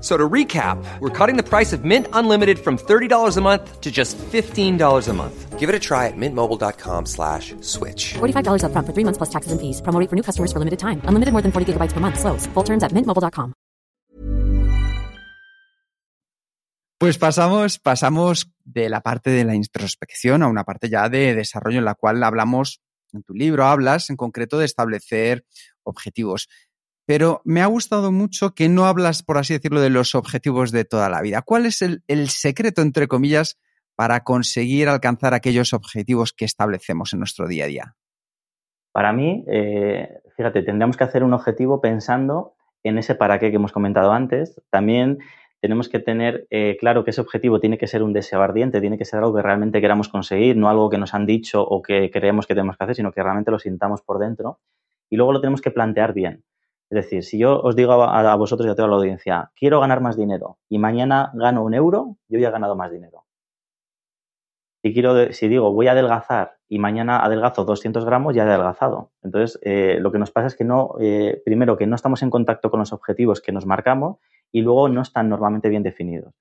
So to recap, we're cutting the price of Mint Unlimited from $30 a month to just $15 a month. Give it a try at mintmobile.com slash switch. $45 up front for three months plus taxes and fees. Promo for new customers for limited time. Unlimited more than 40 gigabytes per month. Slows. Full terms at mintmobile.com. Pues pasamos, pasamos de la parte de la introspección a una parte ya de desarrollo en la cual hablamos, en tu libro hablas en concreto de establecer objetivos pero me ha gustado mucho que no hablas, por así decirlo, de los objetivos de toda la vida. ¿Cuál es el, secreto, entre comillas, para conseguir alcanzar aquellos objetivos que establecemos en nuestro día a día? Para mí, eh, fíjate, tendríamos que hacer un objetivo pensando en ese para qué que hemos comentado antes. También tenemos que tener eh, claro que ese objetivo tiene que ser un deseo ardiente, tiene que ser algo que realmente queramos conseguir, no algo que nos han dicho o que creemos que tenemos que hacer, sino que realmente lo sintamos por dentro. Y luego lo tenemos que plantear bien. Es decir, si yo os digo a, vosotros y a toda la audiencia, quiero ganar más dinero y mañana gano un euro, yo ya he ganado más dinero. Si, quiero, si digo voy a adelgazar y mañana adelgazo 200 gramos, ya he adelgazado. Entonces, eh, lo que nos pasa es que no, eh, primero, que no estamos en contacto con los objetivos que nos marcamos y luego no están normalmente bien definidos.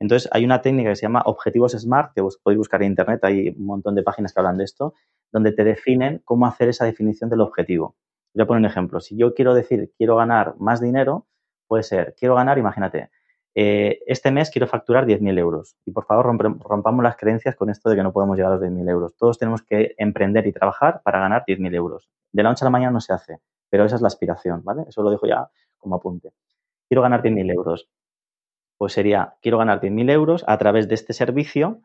Entonces, hay una técnica que se llama objetivos SMART, que podéis buscar en Internet, hay un montón de páginas que hablan de esto, donde te definen cómo hacer esa definición del objetivo. Voy a poner un ejemplo. Si yo quiero decir, quiero ganar más dinero, puede ser, quiero ganar, imagínate, eh, este mes quiero facturar 10.000 euros. Y por favor, rompamos las creencias con esto de que no podemos llegar a los 10.000 euros. Todos tenemos que emprender y trabajar para ganar 10.000 euros. De la noche a la mañana no se hace, pero esa es la aspiración, ¿vale? Eso lo dejo ya como apunte. Quiero ganar 10.000 euros. Pues sería, quiero ganar 10.000 euros a través de este servicio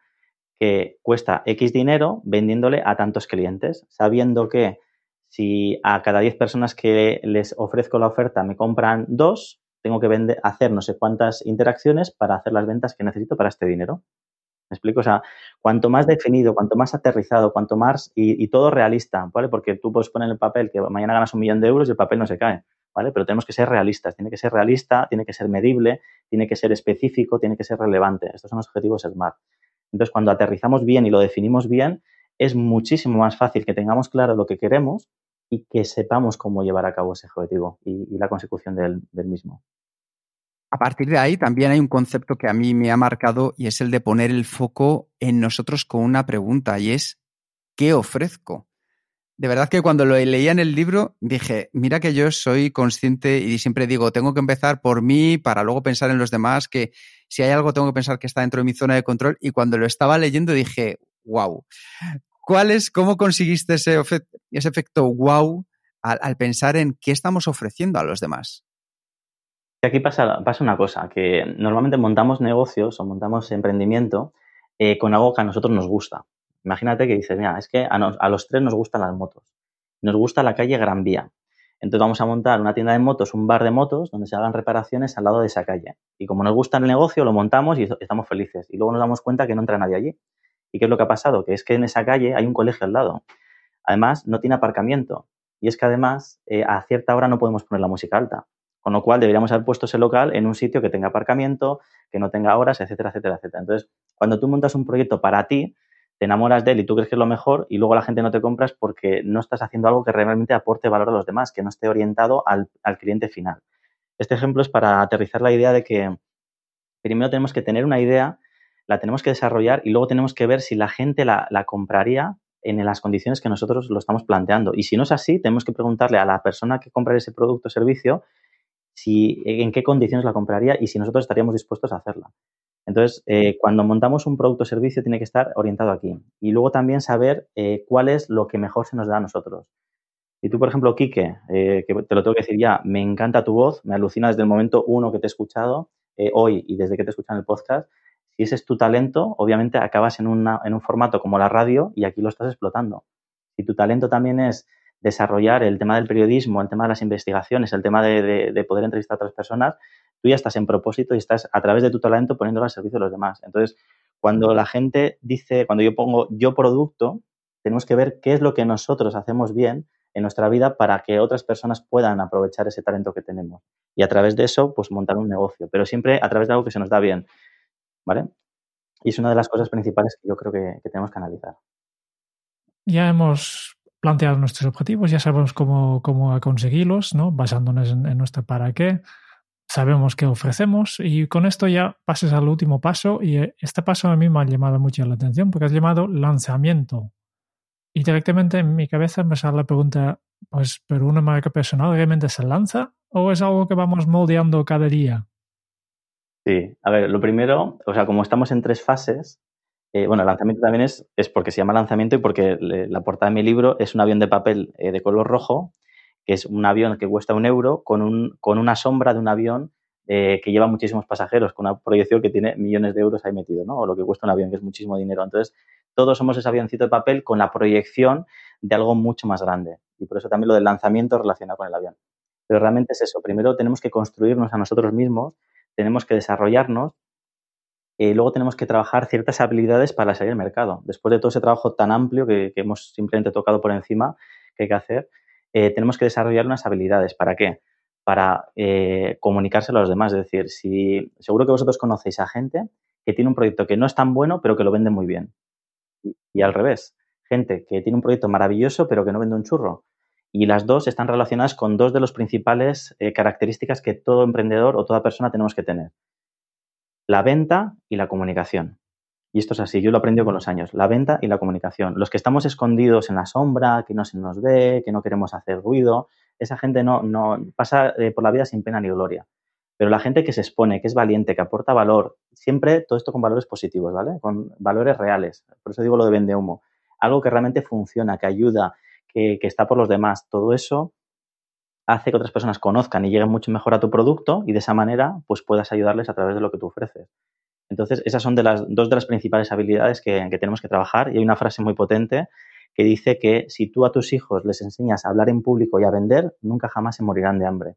que cuesta X dinero vendiéndole a tantos clientes, sabiendo que si a cada 10 personas que les ofrezco la oferta me compran dos, tengo que hacer no sé cuántas interacciones para hacer las ventas que necesito para este dinero. ¿Me explico? O sea, cuanto más definido, cuanto más aterrizado, cuanto más y, todo realista, ¿vale? Porque tú puedes poner en el papel que mañana ganas un millón de euros y el papel no se cae, ¿vale? Pero tenemos que ser realistas, tiene que ser realista, tiene que ser medible, tiene que ser específico, tiene que ser relevante. Estos son los objetivos SMART. Entonces, cuando aterrizamos bien y lo definimos bien, es muchísimo más fácil que tengamos claro lo que queremos y que sepamos cómo llevar a cabo ese objetivo y, la consecución del, mismo. A partir de ahí también hay un concepto que a mí me ha marcado y es el de poner el foco en nosotros con una pregunta y es ¿qué ofrezco? De verdad que cuando lo leía en el libro dije, mira que yo soy consciente y siempre digo, tengo que empezar por mí para luego pensar en los demás, que si hay algo tengo que pensar que está dentro de mi zona de control y cuando lo estaba leyendo dije, wow, ¿Cuál es, cómo conseguiste ese, efecto wow al, pensar en qué estamos ofreciendo a los demás? Aquí pasa, pasa una cosa, que normalmente montamos negocios o montamos emprendimiento eh, con algo que a nosotros nos gusta. Imagínate que dices, mira, es que a, los tres nos gustan las motos. Nos gusta la calle Gran Vía. Entonces vamos a montar una tienda de motos, un bar de motos, donde se hagan reparaciones al lado de esa calle. Y como nos gusta el negocio, lo montamos y estamos felices. Y luego nos damos cuenta que no entra nadie allí. ¿Y qué es lo que ha pasado? Que es que en esa calle hay un colegio al lado. Además, no tiene aparcamiento. Y es que además, eh, a cierta hora no podemos poner la música alta. Con lo cual, deberíamos haber puesto ese local en un sitio que tenga aparcamiento, que no tenga horas, etcétera, etcétera, etcétera. Entonces, cuando tú montas un proyecto para ti, te enamoras de él y tú crees que es lo mejor y luego la gente no te compras porque no estás haciendo algo que realmente aporte valor a los demás, que no esté orientado al, al cliente final. Este ejemplo es para aterrizar la idea de que primero tenemos que tener una idea la tenemos que desarrollar y luego tenemos que ver si la gente la, compraría en las condiciones que nosotros lo estamos planteando. Y si no es así, tenemos que preguntarle a la persona que compra ese producto o servicio si, en qué condiciones la compraría y si nosotros estaríamos dispuestos a hacerla. Entonces, eh, cuando montamos un producto o servicio tiene que estar orientado aquí. Y luego también saber eh, cuál es lo que mejor se nos da a nosotros. Y tú, por ejemplo, Quique, eh, que te lo tengo que decir ya, me encanta tu voz, me alucina desde el momento uno que te he escuchado hoy y desde que te en el podcast, si ese es tu talento, obviamente acabas en, un formato como la radio y aquí lo estás explotando. Si tu talento también es desarrollar el tema del periodismo, el tema de las investigaciones, el tema de, poder entrevistar a otras personas, tú ya estás en propósito y estás a través de tu talento poniéndolo al servicio de los demás. Entonces, cuando la gente dice, cuando yo pongo yo producto, tenemos que ver qué es lo que nosotros hacemos bien en nuestra vida para que otras personas puedan aprovechar ese talento que tenemos. Y a través de eso, pues montar un negocio, pero siempre a través de algo que se nos da bien. ¿Vale? Y es una de las cosas principales que yo creo que, tenemos que analizar. Ya hemos planteado nuestros objetivos, ya sabemos cómo, cómo conseguirlos, ¿no? basándonos en, nuestro para qué, sabemos qué ofrecemos y con esto ya pasas al último paso y eh, este paso a mí me ha llamado mucho la atención porque has llamado lanzamiento. Y directamente en mi cabeza me sale la pregunta, pues, ¿pero una marca personal realmente se lanza o es algo que vamos moldeando cada día? Sí, a ver, lo primero, o sea, como estamos en tres fases, eh, bueno, el lanzamiento también es, es porque se llama lanzamiento y porque la portada de mi libro es un avión de papel eh, de color rojo, que es un avión que cuesta un euro con, un, con una sombra de un avión eh, que lleva muchísimos pasajeros, con una proyección que tiene millones de euros ahí metido, ¿no? O lo que cuesta un avión, que es muchísimo dinero. Entonces, todos somos ese avioncito de papel con la proyección de algo mucho más grande. Y por eso también lo del lanzamiento relacionado con el avión. Pero realmente es eso. Primero tenemos que construirnos a nosotros mismos tenemos que desarrollarnos y luego tenemos que trabajar ciertas habilidades para salir al mercado. Después de todo ese trabajo tan amplio que, hemos simplemente tocado por encima que hay que hacer, eh, tenemos que desarrollar unas habilidades. ¿Para qué? Para eh, comunicárselo a los demás. Es decir, si seguro que vosotros conocéis a gente que tiene un proyecto que no es tan bueno, pero que lo vende muy bien. y al revés, gente que tiene un proyecto maravilloso, pero que no vende un churro y las dos están relacionadas con dos de las principales eh, características que todo emprendedor o toda persona tenemos que tener. la venta y la comunicación. Y esto es así, yo lo aprendí con los años, la venta y la comunicación. Los que estamos escondidos en la sombra, que no se nos ve, que no queremos hacer ruido, esa gente no, no pasa eh, por la vida sin pena ni gloria. Pero la gente que se expone, que es valiente, que aporta valor, siempre todo esto con valores positivos, ¿vale? Con valores reales. Por eso digo lo de vende humo. Algo que realmente funciona, que ayuda, que, que está por los demás. Todo eso hace que otras personas conozcan y lleguen mucho mejor a tu producto y de esa manera pues puedas ayudarles a través de lo que tú ofreces. Entonces, esas son de las, dos de las principales habilidades que, tenemos que trabajar. Y hay una frase muy potente que dice que si tú a tus hijos les enseñas a hablar en público y a vender, nunca jamás se morirán de hambre.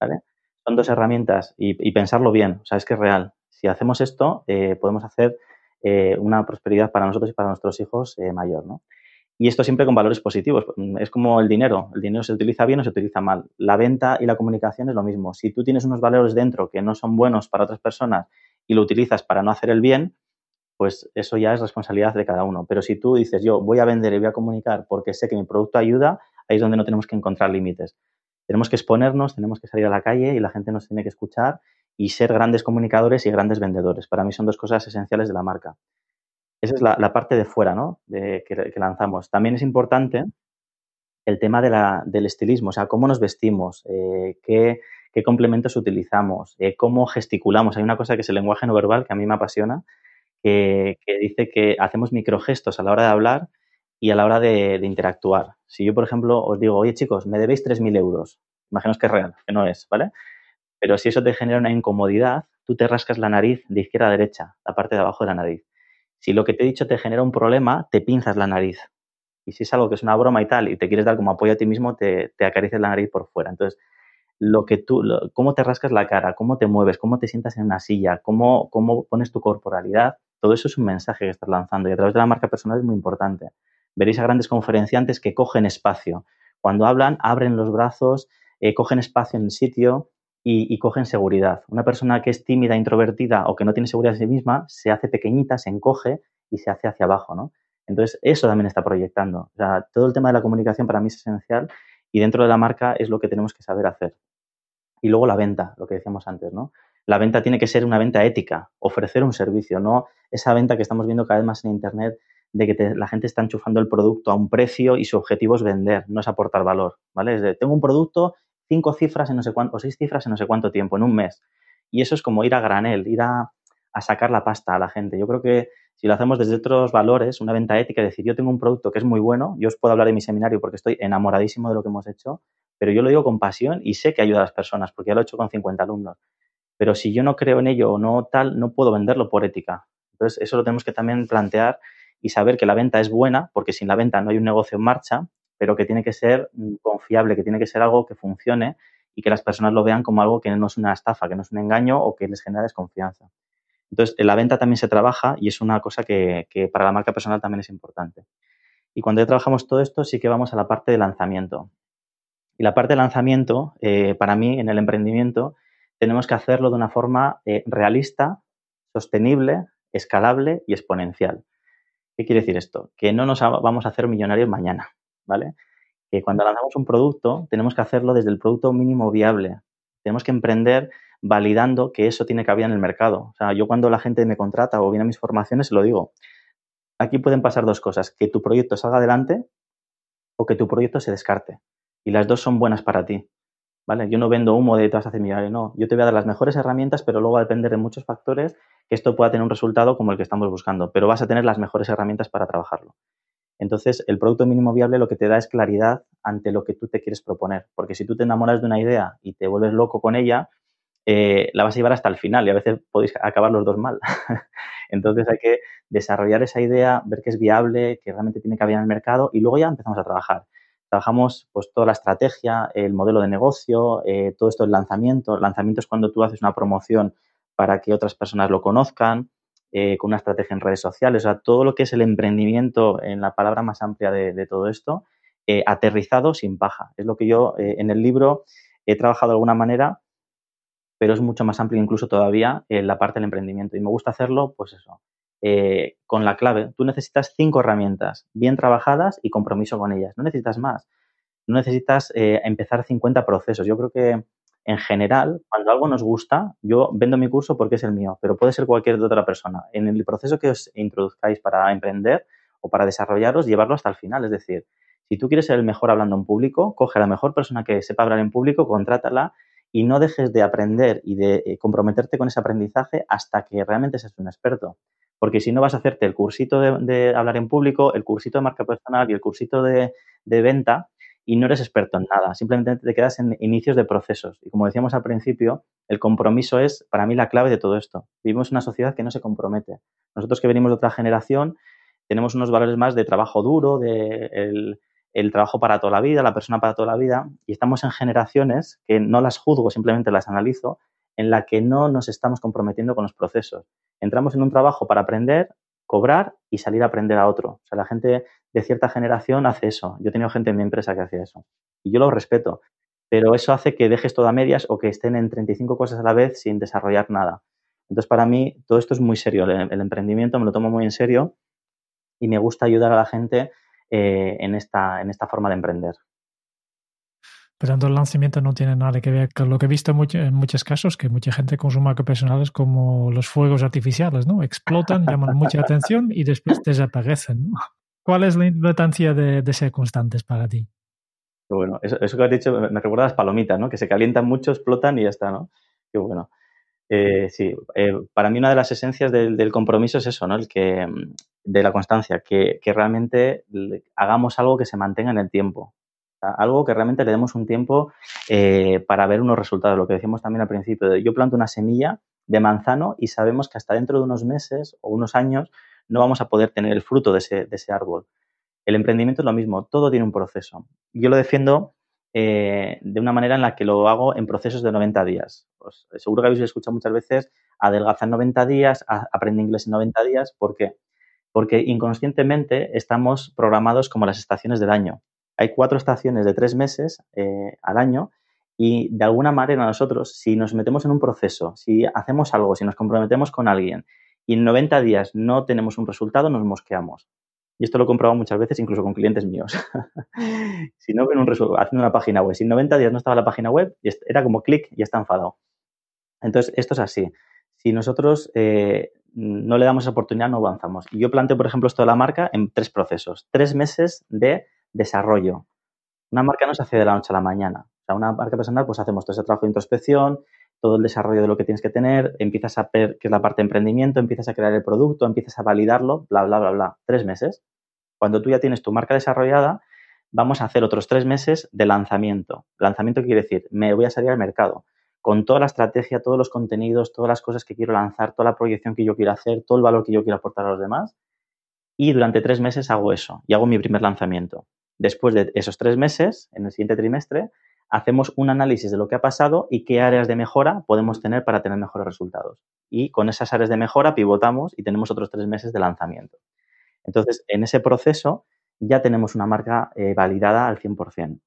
¿Vale? Son dos herramientas y, pensarlo bien, o sea, es que es real. Si hacemos esto, eh, podemos hacer eh, una prosperidad para nosotros y para nuestros hijos eh, mayor, ¿no? Y esto siempre con valores positivos. Es como el dinero. El dinero se utiliza bien o se utiliza mal. La venta y la comunicación es lo mismo. Si tú tienes unos valores dentro que no son buenos para otras personas y lo utilizas para no hacer el bien, pues eso ya es responsabilidad de cada uno. Pero si tú dices, yo voy a vender y voy a comunicar porque sé que mi producto ayuda, ahí es donde no tenemos que encontrar límites. Tenemos que exponernos, tenemos que salir a la calle y la gente nos tiene que escuchar y ser grandes comunicadores y grandes vendedores. Para mí son dos cosas esenciales de la marca. Esa es la, parte de fuera, ¿no? Que, lanzamos. También es importante el tema del estilismo, o sea, cómo nos vestimos, eh, qué, qué complementos utilizamos, eh, cómo gesticulamos. Hay una cosa que es el lenguaje no verbal que a mí me apasiona, que, dice que hacemos microgestos a la hora de hablar y a la hora de, interactuar. Si yo, por ejemplo, os digo, oye chicos, me debéis 3.000 euros, imaginaos que es real, que no es, ¿vale? Pero si eso te genera una incomodidad, tú te rascas la nariz de izquierda a derecha, la parte de abajo de la nariz. Si lo que te he dicho te genera un problema, te pinzas la nariz. Y si es algo que es una broma y tal, y te quieres dar como apoyo a ti mismo, te, acaricias la nariz por fuera. Entonces, lo que tú, cómo te rascas la cara, cómo te mueves, cómo te sientas en una silla, cómo, cómo pones tu corporalidad, todo eso es un mensaje que estás lanzando y a través de la marca personal es muy importante. Veréis a grandes conferenciantes que cogen espacio. Cuando hablan, abren los brazos, eh, cogen espacio en el sitio y, y, cogen seguridad. Una persona que es tímida, introvertida o que no tiene seguridad en sí misma se hace pequeñita, se encoge y se hace hacia abajo, ¿no? Entonces, eso también está proyectando. Todo el tema de la comunicación para mí es esencial y dentro de la marca es lo que tenemos que saber hacer. Y luego la venta, lo que decíamos antes, ¿no? La venta tiene que ser una venta ética, ofrecer un servicio, no esa venta que estamos viendo cada vez más en Internet de que la gente está enchufando el producto a un precio y su objetivo es vender, no es aportar valor, ¿vale? Es de, tengo un producto, cinco cifras en no sé cuánto, o seis cifras en no sé cuánto tiempo, en un mes. Y eso es como ir a granel, ir a, a sacar la pasta a la gente. Yo creo que si lo hacemos desde otros valores, una venta ética, es decir, yo tengo un producto que es muy bueno, yo os puedo hablar de mi seminario porque estoy enamoradísimo de lo que hemos hecho, pero yo lo digo con pasión y sé que ayuda a las personas porque ya lo he hecho con 50 alumnos. Pero si yo no creo en ello o no tal, no puedo venderlo por ética. Entonces, eso lo tenemos que también plantear y saber que la venta es buena, porque sin la venta no hay un negocio en marcha, pero que tiene que ser confiable, que tiene que ser algo que funcione y que las personas lo vean como algo que no es una estafa, que no es un engaño o que les genera desconfianza. Entonces, en la venta también se trabaja y es una cosa que, para la marca personal también es importante. Y cuando ya trabajamos todo esto, sí que vamos a la parte de lanzamiento. Y la parte de lanzamiento, eh, para mí, en el emprendimiento, tenemos que hacerlo de una forma eh, realista, sostenible, escalable y exponencial. ¿Qué quiere decir esto? Que no nos vamos a hacer millonarios mañana, ¿vale? Que cuando lanzamos un producto, tenemos que hacerlo desde el producto mínimo viable. Tenemos que emprender validando que eso tiene cabida en el mercado. O sea, yo cuando la gente me contrata o viene a mis formaciones, se lo digo. Aquí pueden pasar dos cosas, que tu proyecto salga adelante o que tu proyecto se descarte. Y las dos son buenas para ti. ¿Vale? Yo no vendo humo de te vas a hacer millonario, no. Yo te voy a dar las mejores herramientas, pero luego va a depender de muchos factores que esto pueda tener un resultado como el que estamos buscando. Pero vas a tener las mejores herramientas para trabajarlo. Entonces, el producto mínimo viable lo que te da es claridad ante lo que tú te quieres proponer. Porque si tú te enamoras de una idea y te vuelves loco con ella, eh, la vas a llevar hasta el final y a veces podéis acabar los dos mal. Entonces hay que desarrollar esa idea, ver que es viable, que realmente tiene cabida en el mercado y luego ya empezamos a trabajar. Trabajamos pues toda la estrategia, el modelo de negocio, eh, todo esto del lanzamiento. El lanzamiento es cuando tú haces una promoción para que otras personas lo conozcan, eh, con una estrategia en redes sociales, o sea, todo lo que es el emprendimiento en la palabra más amplia de, todo esto, aterrizado sin paja. Es lo que yo en el libro he trabajado de alguna manera pero es mucho más amplio incluso todavía en la parte del emprendimiento. Y me gusta hacerlo, pues eso, eh, con la clave. Tú necesitas cinco herramientas bien trabajadas y compromiso con ellas. No necesitas más. No necesitas eh, empezar 50 procesos. Yo creo que en general, cuando algo nos gusta, yo vendo mi curso porque es el mío, pero puede ser cualquier otra persona. En el proceso que os introduzcáis para emprender o para desarrollaros, llevarlo hasta el final. Es decir, si tú quieres ser el mejor hablando en público, coge a la mejor persona que sepa hablar en público, contrátala y no dejes de aprender y de eh, comprometerte con ese aprendizaje hasta que realmente seas un experto. Porque si no vas a hacerte el cursito de, hablar en público, el cursito de marca personal y el cursito de, de venta y no eres experto en nada, simplemente te quedas en inicios de procesos. Y como decíamos al principio, el compromiso es para mí la clave de todo esto. Vivimos una sociedad que no se compromete. Nosotros que venimos de otra generación tenemos unos valores más de trabajo duro, de el, el trabajo para toda la vida, la persona para toda la vida, y estamos en generaciones que no las juzgo, simplemente las analizo, en la que no nos estamos comprometiendo con los procesos. Entramos en un trabajo para aprender, cobrar y salir a aprender a otro. O sea, la gente de cierta generación hace eso. Yo he tenido gente en mi empresa que hacía eso. Y yo lo respeto. Pero eso hace que dejes todo a medias o que estén en 35 cosas a la vez sin desarrollar nada. Entonces, para mí, todo esto es muy serio. El, emprendimiento me lo tomo muy en serio y me gusta ayudar a la gente eh, en, esta, en esta forma de emprender. Pero tanto el lanzamiento no tiene nada que ver con lo que he visto en muchos casos, que mucha gente con su marca personal es como los fuegos artificiales, ¿no? Explotan, llaman mucha atención y después desaparecen. ¿Cuál es la importancia de, ser constantes para ti? Bueno, eso, que has dicho me, recuerda a las palomitas, ¿no? Que se calientan mucho, explotan y ya está, ¿no? Qué bueno. Eh, sí, eh, para mí una de las esencias del, compromiso es eso, ¿no? El que, de la constancia, que, que realmente hagamos algo que se mantenga en el tiempo algo que realmente le demos un tiempo eh, para ver unos resultados. Lo que decíamos también al principio, yo planto una semilla de manzano y sabemos que hasta dentro de unos meses o unos años no vamos a poder tener el fruto de ese, árbol. El emprendimiento es lo mismo, todo tiene un proceso. Yo lo defiendo eh, de una manera en la que lo hago en procesos de 90 días. Pues, seguro que habéis escuchado muchas veces adelgaza en 90 días, aprende inglés en 90 días. ¿Por qué? Porque inconscientemente estamos programados como las estaciones del año hay cuatro estaciones de tres meses eh, al año y de alguna manera nosotros, si nos metemos en un proceso, si hacemos algo, si nos comprometemos con alguien y en 90 días no tenemos un resultado, nos mosqueamos. Y esto lo he comprobado muchas veces, incluso con clientes míos. si no ven un haciendo una página web, si en 90 días no estaba la página web, era como clic y está enfadado. Entonces, esto es así. Si nosotros eh, no le damos esa oportunidad, no avanzamos. Y yo planteo, por ejemplo, esto de la marca en tres procesos. Tres meses de desarrollo. Una marca no se hace de la noche a la mañana. Una marca personal, pues hacemos todo ese trabajo de introspección, todo el desarrollo de lo que tienes que tener, empiezas a ver qué es la parte de emprendimiento, empiezas a crear el producto, empiezas a validarlo, bla, bla, bla, bla. Tres meses. Cuando tú ya tienes tu marca desarrollada, vamos a hacer otros tres meses de lanzamiento. Lanzamiento quiere decir, me voy a salir al mercado con toda la estrategia, todos los contenidos, todas las cosas que quiero lanzar, toda la proyección que yo quiero hacer, todo el valor que yo quiero aportar a los demás. Y durante tres meses hago eso y hago mi primer lanzamiento. Después de esos tres meses, en el siguiente trimestre, hacemos un análisis de lo que ha pasado y qué áreas de mejora podemos tener para tener mejores resultados. Y con esas áreas de mejora pivotamos y tenemos otros tres meses de lanzamiento. Entonces, en ese proceso ya tenemos una marca eh, validada al 100%.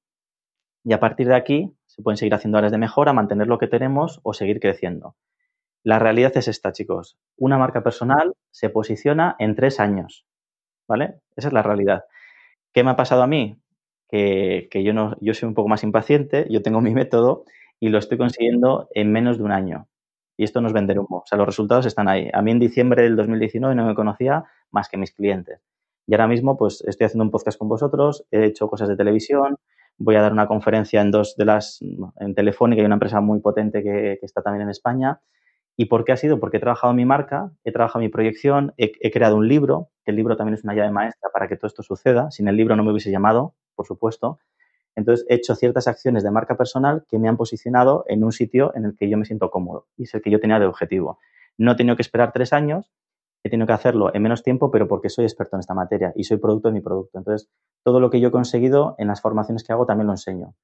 Y a partir de aquí se pueden seguir haciendo áreas de mejora, mantener lo que tenemos o seguir creciendo. La realidad es esta, chicos. Una marca personal se posiciona en tres años. ¿Vale? Esa es la realidad. ¿Qué me ha pasado a mí? Que, yo, no, yo soy un poco más impaciente, yo tengo mi método y lo estoy consiguiendo en menos de un año. Y esto no es vender humo, o sea, los resultados están ahí. A mí en diciembre del 2019 no me conocía más que mis clientes. Y ahora mismo, pues estoy haciendo un podcast con vosotros, he hecho cosas de televisión, voy a dar una conferencia en dos de las, en Telefónica, hay una empresa muy potente que, que está también en España, ¿Y por qué ha sido? Porque he trabajado mi marca, he trabajado mi proyección, he, creado un libro, el libro también es una llave maestra para que todo esto suceda. Sin el libro no me hubiese llamado, por supuesto. Entonces, he hecho ciertas acciones de marca personal que me han posicionado en un sitio en el que yo me siento cómodo y es el que yo tenía de objetivo. No he tenido que esperar tres años, he tenido que hacerlo en menos tiempo, pero porque soy experto en esta materia y soy producto de mi producto. Entonces, todo lo que yo he conseguido en las formaciones que hago también lo enseño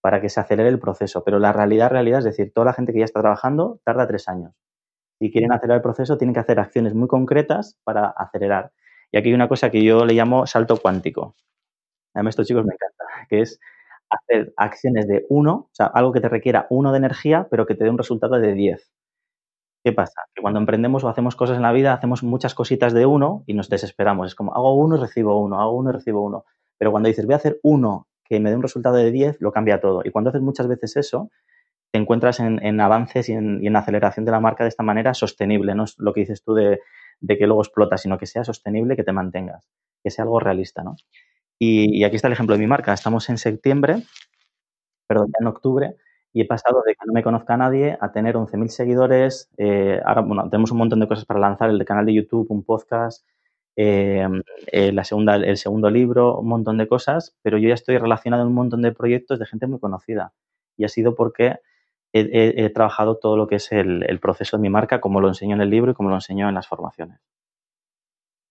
para que se acelere el proceso. Pero la realidad, realidad, es decir, toda la gente que ya está trabajando tarda tres años. Si quieren acelerar el proceso, tienen que hacer acciones muy concretas para acelerar. Y aquí hay una cosa que yo le llamo salto cuántico. A mí estos chicos me encanta, que es hacer acciones de uno, o sea, algo que te requiera uno de energía, pero que te dé un resultado de 10. ¿Qué pasa? Que cuando emprendemos o hacemos cosas en la vida, hacemos muchas cositas de uno y nos desesperamos. Es como, hago uno y recibo uno, hago uno y recibo uno. Pero cuando dices, voy a hacer uno que me dé un resultado de 10, lo cambia todo. Y cuando haces muchas veces eso, te encuentras en, avances y en, aceleración de la marca de esta manera sostenible, no es lo que dices tú de, que luego explota, sino que sea sostenible, que te mantengas, que sea algo realista, ¿no? Y, aquí está el ejemplo de mi marca. Estamos en septiembre, perdón, ya en octubre, y he pasado de que no me conozca nadie a tener 11.000 seguidores. Eh, ahora, bueno, tenemos un montón de cosas para lanzar, el canal de YouTube, un podcast, eh, eh, la segunda, el segundo libro, un montón de cosas, pero yo ya estoy relacionado en un montón de proyectos de gente muy conocida. Y ha sido porque he, trabajado todo lo que es el, proceso de mi marca, como lo enseño en el libro y como lo enseño en las formaciones.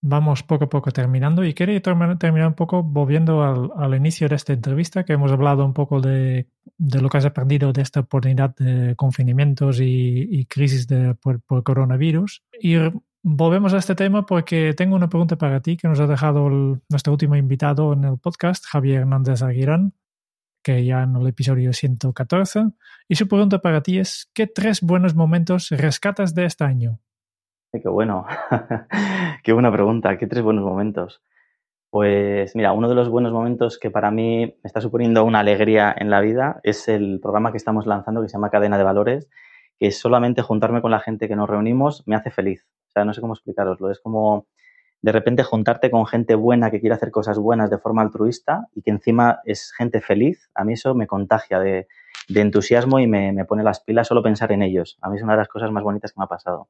Vamos poco a poco terminando y quería terminar un poco volviendo al, inicio de esta entrevista, que hemos hablado un poco de, lo que has aprendido de esta oportunidad de confinamientos y, crisis de, por, coronavirus. Y volvemos a este tema porque tengo una pregunta para ti que nos ha dejado nuestro último invitado en el podcast, Javier Hernández Aguirán, que ya en el episodio 114. Y su pregunta para ti es, ¿qué tres buenos momentos rescatas de este año? Qué bueno, qué buena pregunta, qué tres buenos momentos. Pues mira, uno de los buenos momentos que para mí me está suponiendo una alegría en la vida es el programa que estamos lanzando que se llama Cadena de Valores, que solamente juntarme con la gente que nos reunimos me hace feliz. O sea, no sé cómo explicaroslo, es como de repente juntarte con gente buena que quiere hacer cosas buenas de forma altruista y que encima es gente feliz, a mí eso me contagia de, entusiasmo y me, pone las pilas solo pensar en ellos. A mí es una de las cosas más bonitas que me ha pasado.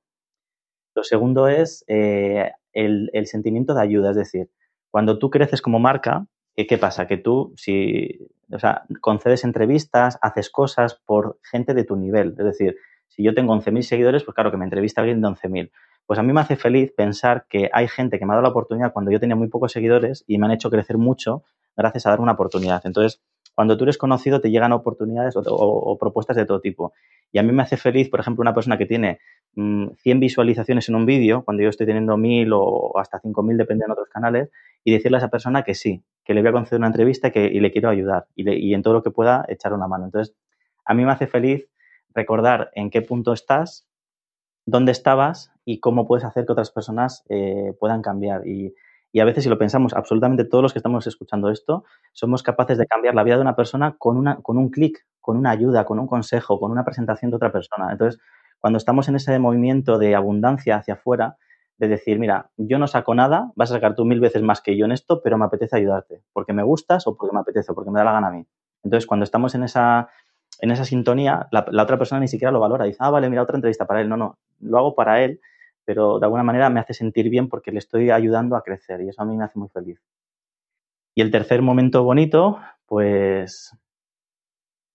Lo segundo es eh, el, sentimiento de ayuda, es decir, cuando tú creces como marca, ¿qué pasa? Que tú, si, o sea, concedes entrevistas, haces cosas por gente de tu nivel. Es decir, si yo tengo 11.000 seguidores, pues claro que me entrevista alguien de 11.000. Pues a mí me hace feliz pensar que hay gente que me ha dado la oportunidad cuando yo tenía muy pocos seguidores y me han hecho crecer mucho gracias a dar una oportunidad. Entonces, cuando tú eres conocido te llegan oportunidades o, propuestas de todo tipo. Y a mí me hace feliz, por ejemplo, una persona que tiene 100 mm, visualizaciones en un vídeo, cuando yo estoy teniendo 1000 o hasta 5000, depende en otros canales, y decirle a esa persona que sí, que le voy a conceder una entrevista y, que, le quiero ayudar y, y en todo lo que pueda echar una mano. Entonces, a mí me hace feliz recordar en qué punto estás, dónde estabas y cómo puedes hacer que otras personas eh, puedan cambiar. Y, a veces, si lo pensamos, absolutamente todos los que estamos escuchando esto, somos capaces de cambiar la vida de una persona con, con un clic, con una ayuda, con un consejo, con una presentación de otra persona. Entonces, cuando estamos en ese movimiento de abundancia hacia afuera, de decir, mira, yo no saco nada, vas a sacar tú mil veces más que yo en esto, pero me apetece ayudarte, porque me gustas o porque me apetece, o porque me da la gana a mí. Entonces, cuando estamos en esa, en esa sintonía, la, la, otra persona ni siquiera lo valora. Dice, ah, vale, mira, otra entrevista para él. No, no, lo hago para él pero de alguna manera me hace sentir bien porque le estoy ayudando a crecer y eso a mí me hace muy feliz. Y el tercer momento bonito, pues,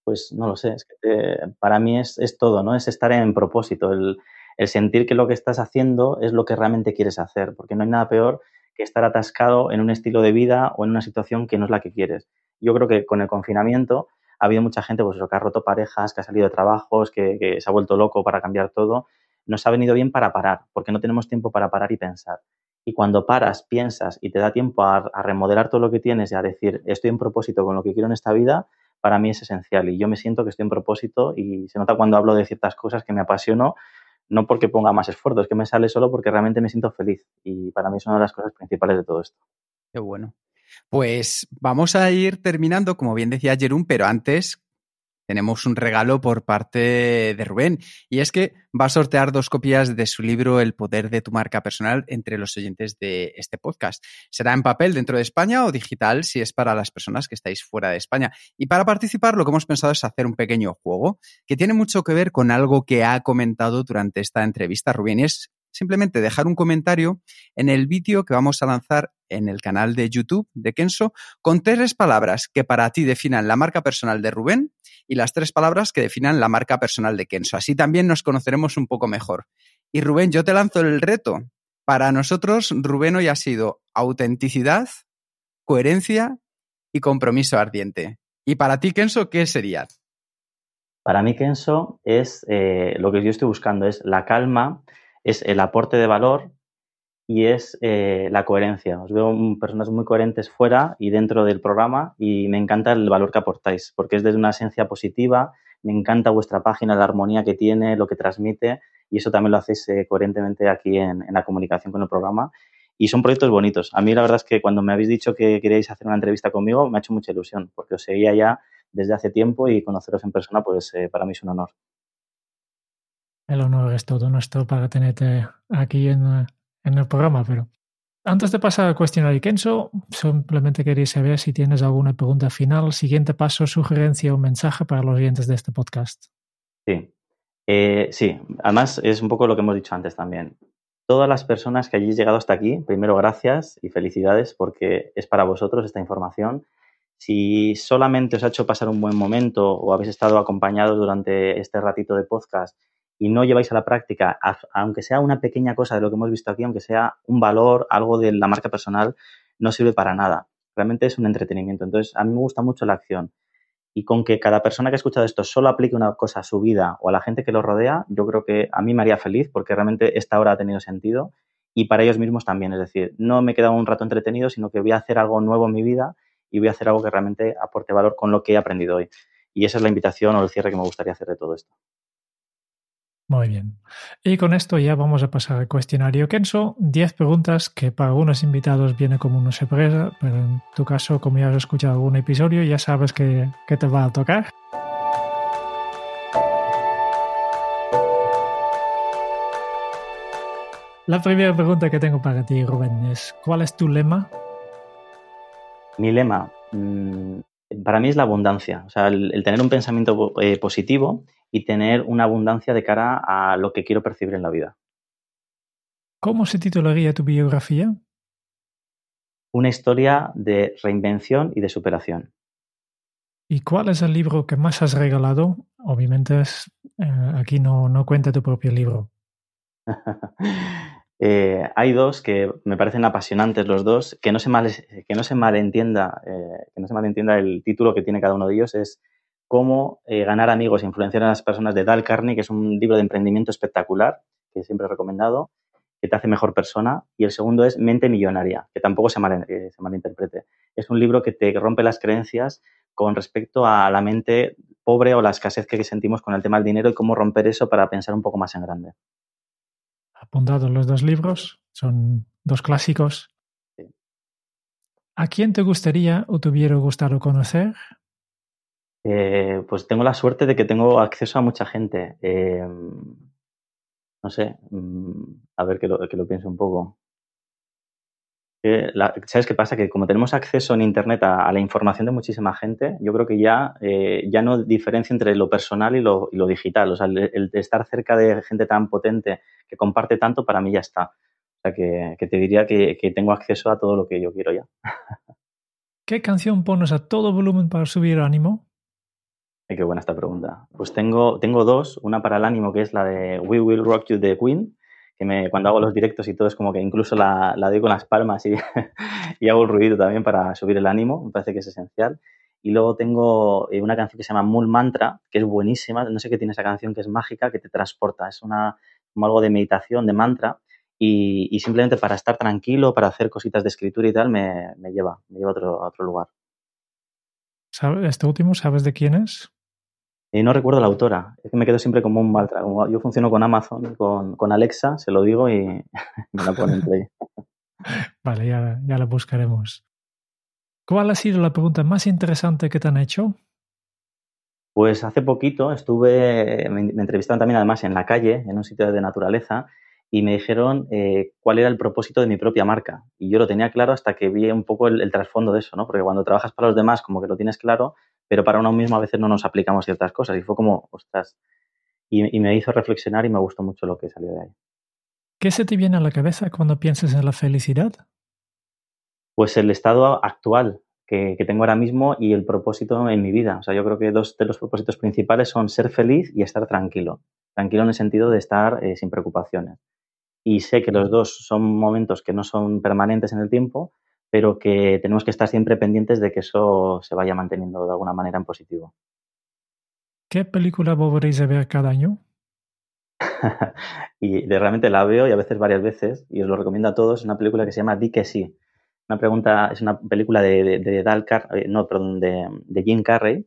pues no lo sé, es eh, para mí es, todo, ¿no? Es estar en propósito, el, sentir que lo que estás haciendo es lo que realmente quieres hacer, porque no hay nada peor que estar atascado en un estilo de vida o en una situación que no es la que quieres. Yo creo que con el confinamiento ha habido mucha gente pues, que ha roto parejas, que ha salido de trabajos, que, se ha vuelto loco para cambiar todo nos ha venido bien para parar, porque no tenemos tiempo para parar y pensar. Y cuando paras, piensas y te da tiempo a, remodelar todo lo que tienes y a decir, estoy en propósito con lo que quiero en esta vida, para mí es esencial. Y yo me siento que estoy en propósito y se nota cuando hablo de ciertas cosas que me apasiono, no porque ponga más esfuerzo, es que me sale solo porque realmente me siento feliz. Y para mí es una de las cosas principales de todo esto. Qué bueno. Pues vamos a ir terminando, como bien decía Jerún, pero antes, tenemos un regalo por parte de Rubén. Y es que va a sortear dos copias de su libro El poder de tu marca personal entre los oyentes de este podcast. Será en papel dentro de España o digital si es para las personas que estáis fuera de España. Y para participar lo que hemos pensado es hacer un pequeño juego que tiene mucho que ver con algo que ha comentado durante esta entrevista Rubén y es simplemente dejar un comentario en el vídeo que vamos a lanzar en el canal de YouTube de Kenso con tres palabras que para ti definan la marca personal de Rubén y las tres palabras que definan la marca personal de Kenso. Así también nos conoceremos un poco mejor. Y Rubén, yo te lanzo el reto. Para nosotros, Rubén hoy ha sido autenticidad, coherencia y compromiso ardiente. ¿Y para ti, Kenso, qué sería? Para mí, Kenso, es eh, lo que yo estoy buscando, es la calma, es el aporte de valor y es eh, la coherencia. Os veo personas muy coherentes fuera y dentro del programa y me encanta el valor que aportáis porque es desde una esencia positiva, me encanta vuestra página, la armonía que tiene, lo que transmite y eso también lo hacéis eh, coherentemente aquí en, la comunicación con el programa y son proyectos bonitos. A mí la verdad es que cuando me habéis dicho que queríais hacer una entrevista conmigo me ha hecho mucha ilusión porque os seguía ya desde hace tiempo y conoceros en persona, pues eh, para mí es un honor. El honor es todo nuestro para tenerte aquí en, el programa, pero antes de pasar al cuestionario Kenzo, simplemente quería saber si tienes alguna pregunta final, siguiente paso, sugerencia o mensaje para los oyentes de este podcast. Sí, eh, sí, además es un poco lo que hemos dicho antes también. Todas las personas que hayáis llegado hasta aquí, primero gracias y felicidades porque es para vosotros esta información. Si solamente os ha hecho pasar un buen momento o habéis estado acompañados durante este ratito de podcast y no lleváis a la práctica, aunque sea una pequeña cosa de lo que hemos visto aquí, aunque sea un valor, algo de la marca personal, no sirve para nada. Realmente es un entretenimiento. Entonces, a mí me gusta mucho la acción. Y con que cada persona que ha escuchado esto solo aplique una cosa a su vida o a la gente que lo rodea, yo creo que a mí me haría feliz porque realmente esta hora ha tenido sentido y para ellos mismos también. Es decir, no me he quedado un rato entretenido, sino que voy a hacer algo nuevo en mi vida y voy a hacer algo que realmente aporte valor con lo que he aprendido hoy. Y esa es la invitación o el cierre que me gustaría hacer de todo esto. Muy bien. Y con esto ya vamos a pasar al cuestionario Kenso. Diez preguntas que para algunos invitados viene como una sorpresa, pero en tu caso, como ya has escuchado algún episodio, ya sabes que, que te va a tocar. La primera pregunta que tengo para ti, Rubén, es ¿cuál es tu lema? Mi lema, mm, para mí es la abundancia, o sea, el, tener un pensamiento eh, positivo y tener una abundancia de cara a lo que quiero percibir en la vida. ¿Cómo se titularía tu biografía? Una historia de reinvención y de superación. ¿Y cuál es el libro que más has regalado? Obviamente eh, aquí no, no cuenta tu propio libro. Eh, hay dos que me parecen apasionantes los dos, que no se, que no se malentienda, eh, que no se malentienda el título que tiene cada uno de ellos, es Cómo eh, ganar amigos e influenciar a las personas de Dal Carney, que es un libro de emprendimiento espectacular, que siempre he recomendado, que te hace mejor persona. Y el segundo es Mente Millonaria, que tampoco se, se malinterprete. Es un libro que te rompe las creencias con respecto a la mente pobre o la escasez que sentimos con el tema del dinero y cómo romper eso para pensar un poco más en grande. Apuntados los dos libros, son dos clásicos. ¿A quién te gustaría o te hubiera gustado conocer eh, pues tengo la suerte de que tengo acceso a mucha gente. Eh, no sé, mm, a ver que lo, que piense un poco. ¿Sabes qué pasa? Que como tenemos acceso en Internet a, la información de muchísima gente, yo creo que ya, eh, ya no diferencia entre lo personal y lo, digital. O sea, el, estar cerca de gente tan potente que comparte tanto, para mí ya está. O sea, que, te diría que, que, tengo acceso a todo lo que yo quiero ya. ¿Qué canción pones a todo volumen para subir ánimo? Qué buena esta pregunta. Pues tengo, tengo dos, una para el ánimo que es la de We Will Rock You de Queen, que me, cuando hago los directos y todo es como que incluso la, la doy con las palmas y, hago el ruido también para subir el ánimo, me parece que es esencial. Y luego tengo eh, una canción que se llama Mul Mantra, que es buenísima, no sé qué tiene esa canción que es mágica, que te transporta, es una, como algo de meditación, de mantra, y, simplemente para estar tranquilo, para hacer cositas de escritura y tal, me, me lleva, me lleva a otro, a otro lugar. ¿Sabes, este último, ¿sabes de quién es? Eh, no recuerdo la autora, es que me quedo siempre como un mal Yo funciono con Amazon, con, con Alexa, se lo digo y me la ponen play. vale, ya, ya la buscaremos. ¿Cuál ha sido la pregunta más interesante que te han hecho? Pues hace poquito estuve, me, entrevistaron también además en la calle, en un sitio de naturaleza, y me dijeron eh, cuál era el propósito de mi propia marca. Y yo lo tenía claro hasta que vi un poco el, el, trasfondo de eso, ¿no? Porque cuando trabajas para los demás, como que lo tienes claro, pero para uno mismo a veces no nos aplicamos ciertas cosas. Y fue como, ostras, y, me hizo reflexionar y me gustó mucho lo que salió de ahí. ¿Qué se te viene a la cabeza cuando piensas en la felicidad? Pues el estado actual que, tengo ahora mismo y el propósito en mi vida. O sea, yo creo que dos de los propósitos principales son ser feliz y estar tranquilo. Tranquilo en el sentido de estar eh, sin preocupaciones. Y sé que los dos son momentos que no son permanentes en el tiempo, pero que tenemos que estar siempre pendientes de que eso se vaya manteniendo de alguna manera en positivo. ¿Qué película volveréis a ver cada año? y realmente la veo y a veces varias veces y os lo recomiendo a todos. Es una película que se llama Di que sí. Una pregunta, es una película de, de, eh, no, perdón, de, de, Jim Carrey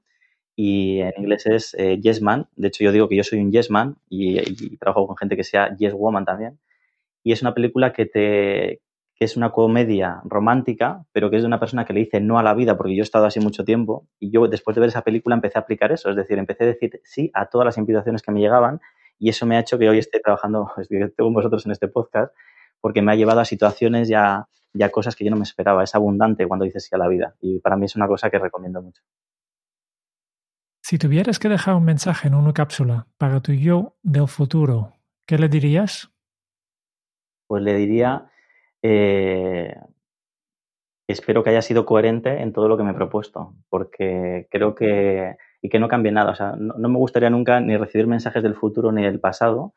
y en inglés es eh, Yes Man. De hecho, yo digo que yo soy un Yes Man y, y trabajo con gente que sea Yes Woman también. Y es una película que te, que es una comedia romántica, pero que es de una persona que le dice no a la vida, porque yo he estado así mucho tiempo, y yo después de ver esa película empecé a aplicar eso, es decir, empecé a decir sí a todas las invitaciones que me llegaban, y eso me ha hecho que hoy esté trabajando con vosotros en este podcast, porque me ha llevado a situaciones ya, ya cosas que yo no me esperaba. Es abundante cuando dices sí a la vida, y para mí es una cosa que recomiendo mucho. Si tuvieras que dejar un mensaje en una cápsula para tu yo del futuro, ¿qué le dirías? Pues le diría eh, espero que haya sido coherente en todo lo que me he propuesto, porque creo que, y que no cambie nada. O sea, no, me gustaría nunca ni recibir mensajes del futuro ni del pasado,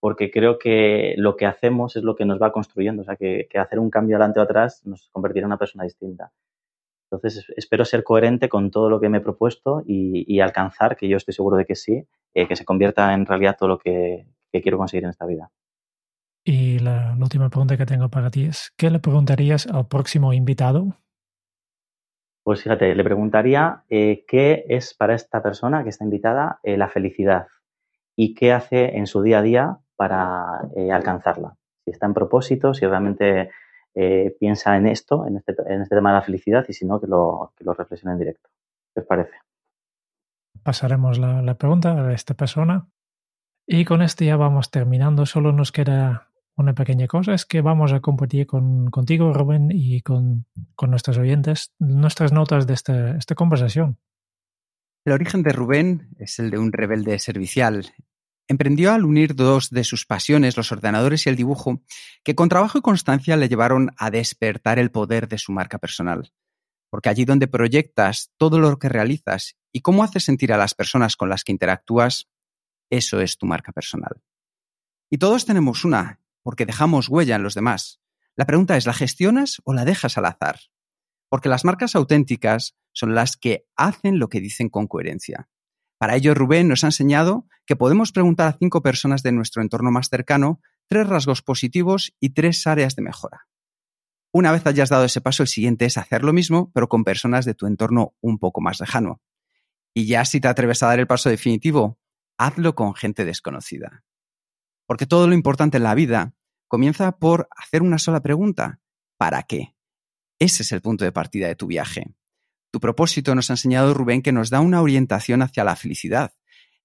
porque creo que lo que hacemos es lo que nos va construyendo. O sea, que, hacer un cambio adelante o atrás nos convertirá en una persona distinta. Entonces, espero ser coherente con todo lo que me he propuesto y, alcanzar, que yo estoy seguro de que sí, eh, que se convierta en realidad todo lo que quiero conseguir en esta vida. Y la, última pregunta que tengo para ti es, ¿qué le preguntarías al próximo invitado? Pues fíjate, le preguntaría eh, qué es para esta persona que está invitada eh, la felicidad y qué hace en su día a día para eh, alcanzarla. Si está en propósito, si realmente piensa en esto, en este, en este, tema de la felicidad y si no, que lo, que lo reflexione en directo. ¿Qué os parece? Pasaremos la, la pregunta a esta persona. Y con esto ya vamos terminando. Solo nos queda una pequeña cosa es que vamos a compartir con, contigo, Rubén, y con, con, nuestros oyentes nuestras notas de esta, esta conversación. El origen de Rubén es el de un rebelde servicial. Emprendió al unir dos de sus pasiones, los ordenadores y el dibujo, que con trabajo y constancia le llevaron a despertar el poder de su marca personal. Porque allí donde proyectas todo lo que realizas y cómo haces sentir a las personas con las que interactúas, eso es tu marca personal. Y todos tenemos una, porque dejamos huella en los demás. La pregunta es, ¿la gestionas o la dejas al azar? Porque las marcas auténticas son las que hacen lo que dicen con coherencia. Para ello, Rubén nos ha enseñado que podemos preguntar a cinco personas de nuestro entorno más cercano tres rasgos positivos y tres áreas de mejora. Una vez hayas dado ese paso, el siguiente es hacer lo mismo, pero con personas de tu entorno un poco más lejano. Y ya si te atreves a dar el paso definitivo, hazlo con gente desconocida. Porque todo lo importante en la vida comienza por hacer una sola pregunta. ¿Para qué? Ese es el punto de partida de tu viaje. Tu propósito nos ha enseñado Rubén que nos da una orientación hacia la felicidad.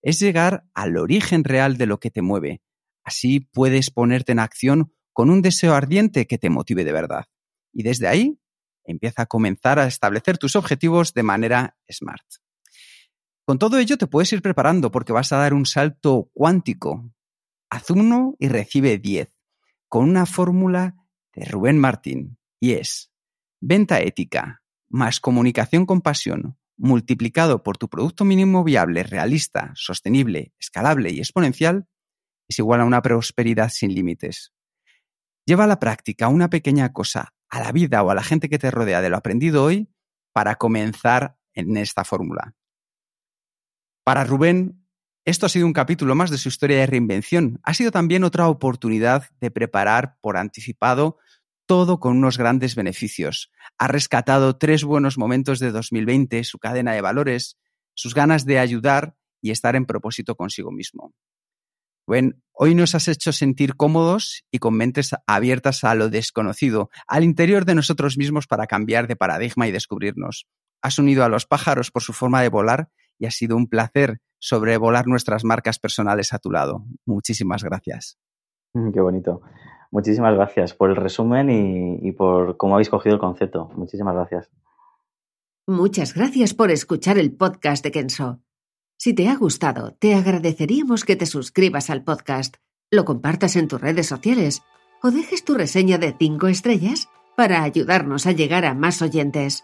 Es llegar al origen real de lo que te mueve. Así puedes ponerte en acción con un deseo ardiente que te motive de verdad. Y desde ahí empieza a comenzar a establecer tus objetivos de manera smart. Con todo ello te puedes ir preparando porque vas a dar un salto cuántico haz uno y recibe 10, con una fórmula de Rubén Martín, y es venta ética más comunicación con pasión multiplicado por tu producto mínimo viable, realista, sostenible, escalable y exponencial, es igual a una prosperidad sin límites. Lleva a la práctica una pequeña cosa a la vida o a la gente que te rodea de lo aprendido hoy para comenzar en esta fórmula. Para Rubén, esto ha sido un capítulo más de su historia de reinvención. Ha sido también otra oportunidad de preparar por anticipado todo con unos grandes beneficios. Ha rescatado tres buenos momentos de 2020, su cadena de valores, sus ganas de ayudar y estar en propósito consigo mismo. Bueno, hoy nos has hecho sentir cómodos y con mentes abiertas a lo desconocido, al interior de nosotros mismos para cambiar de paradigma y descubrirnos. Has unido a los pájaros por su forma de volar y ha sido un placer sobrevolar nuestras marcas personales a tu lado. Muchísimas gracias. Mm, qué bonito. Muchísimas gracias por el resumen y, por cómo habéis cogido el concepto. Muchísimas gracias. Muchas gracias por escuchar el podcast de Kenso. Si te ha gustado, te agradeceríamos que te suscribas al podcast, lo compartas en tus redes sociales o dejes tu reseña de 5 estrellas para ayudarnos a llegar a más oyentes.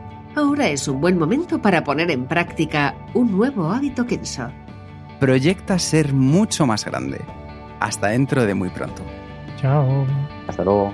Ahora es un buen momento para poner en práctica un nuevo hábito Kenso. Proyecta ser mucho más grande. Hasta dentro de muy pronto. Chao. Hasta luego.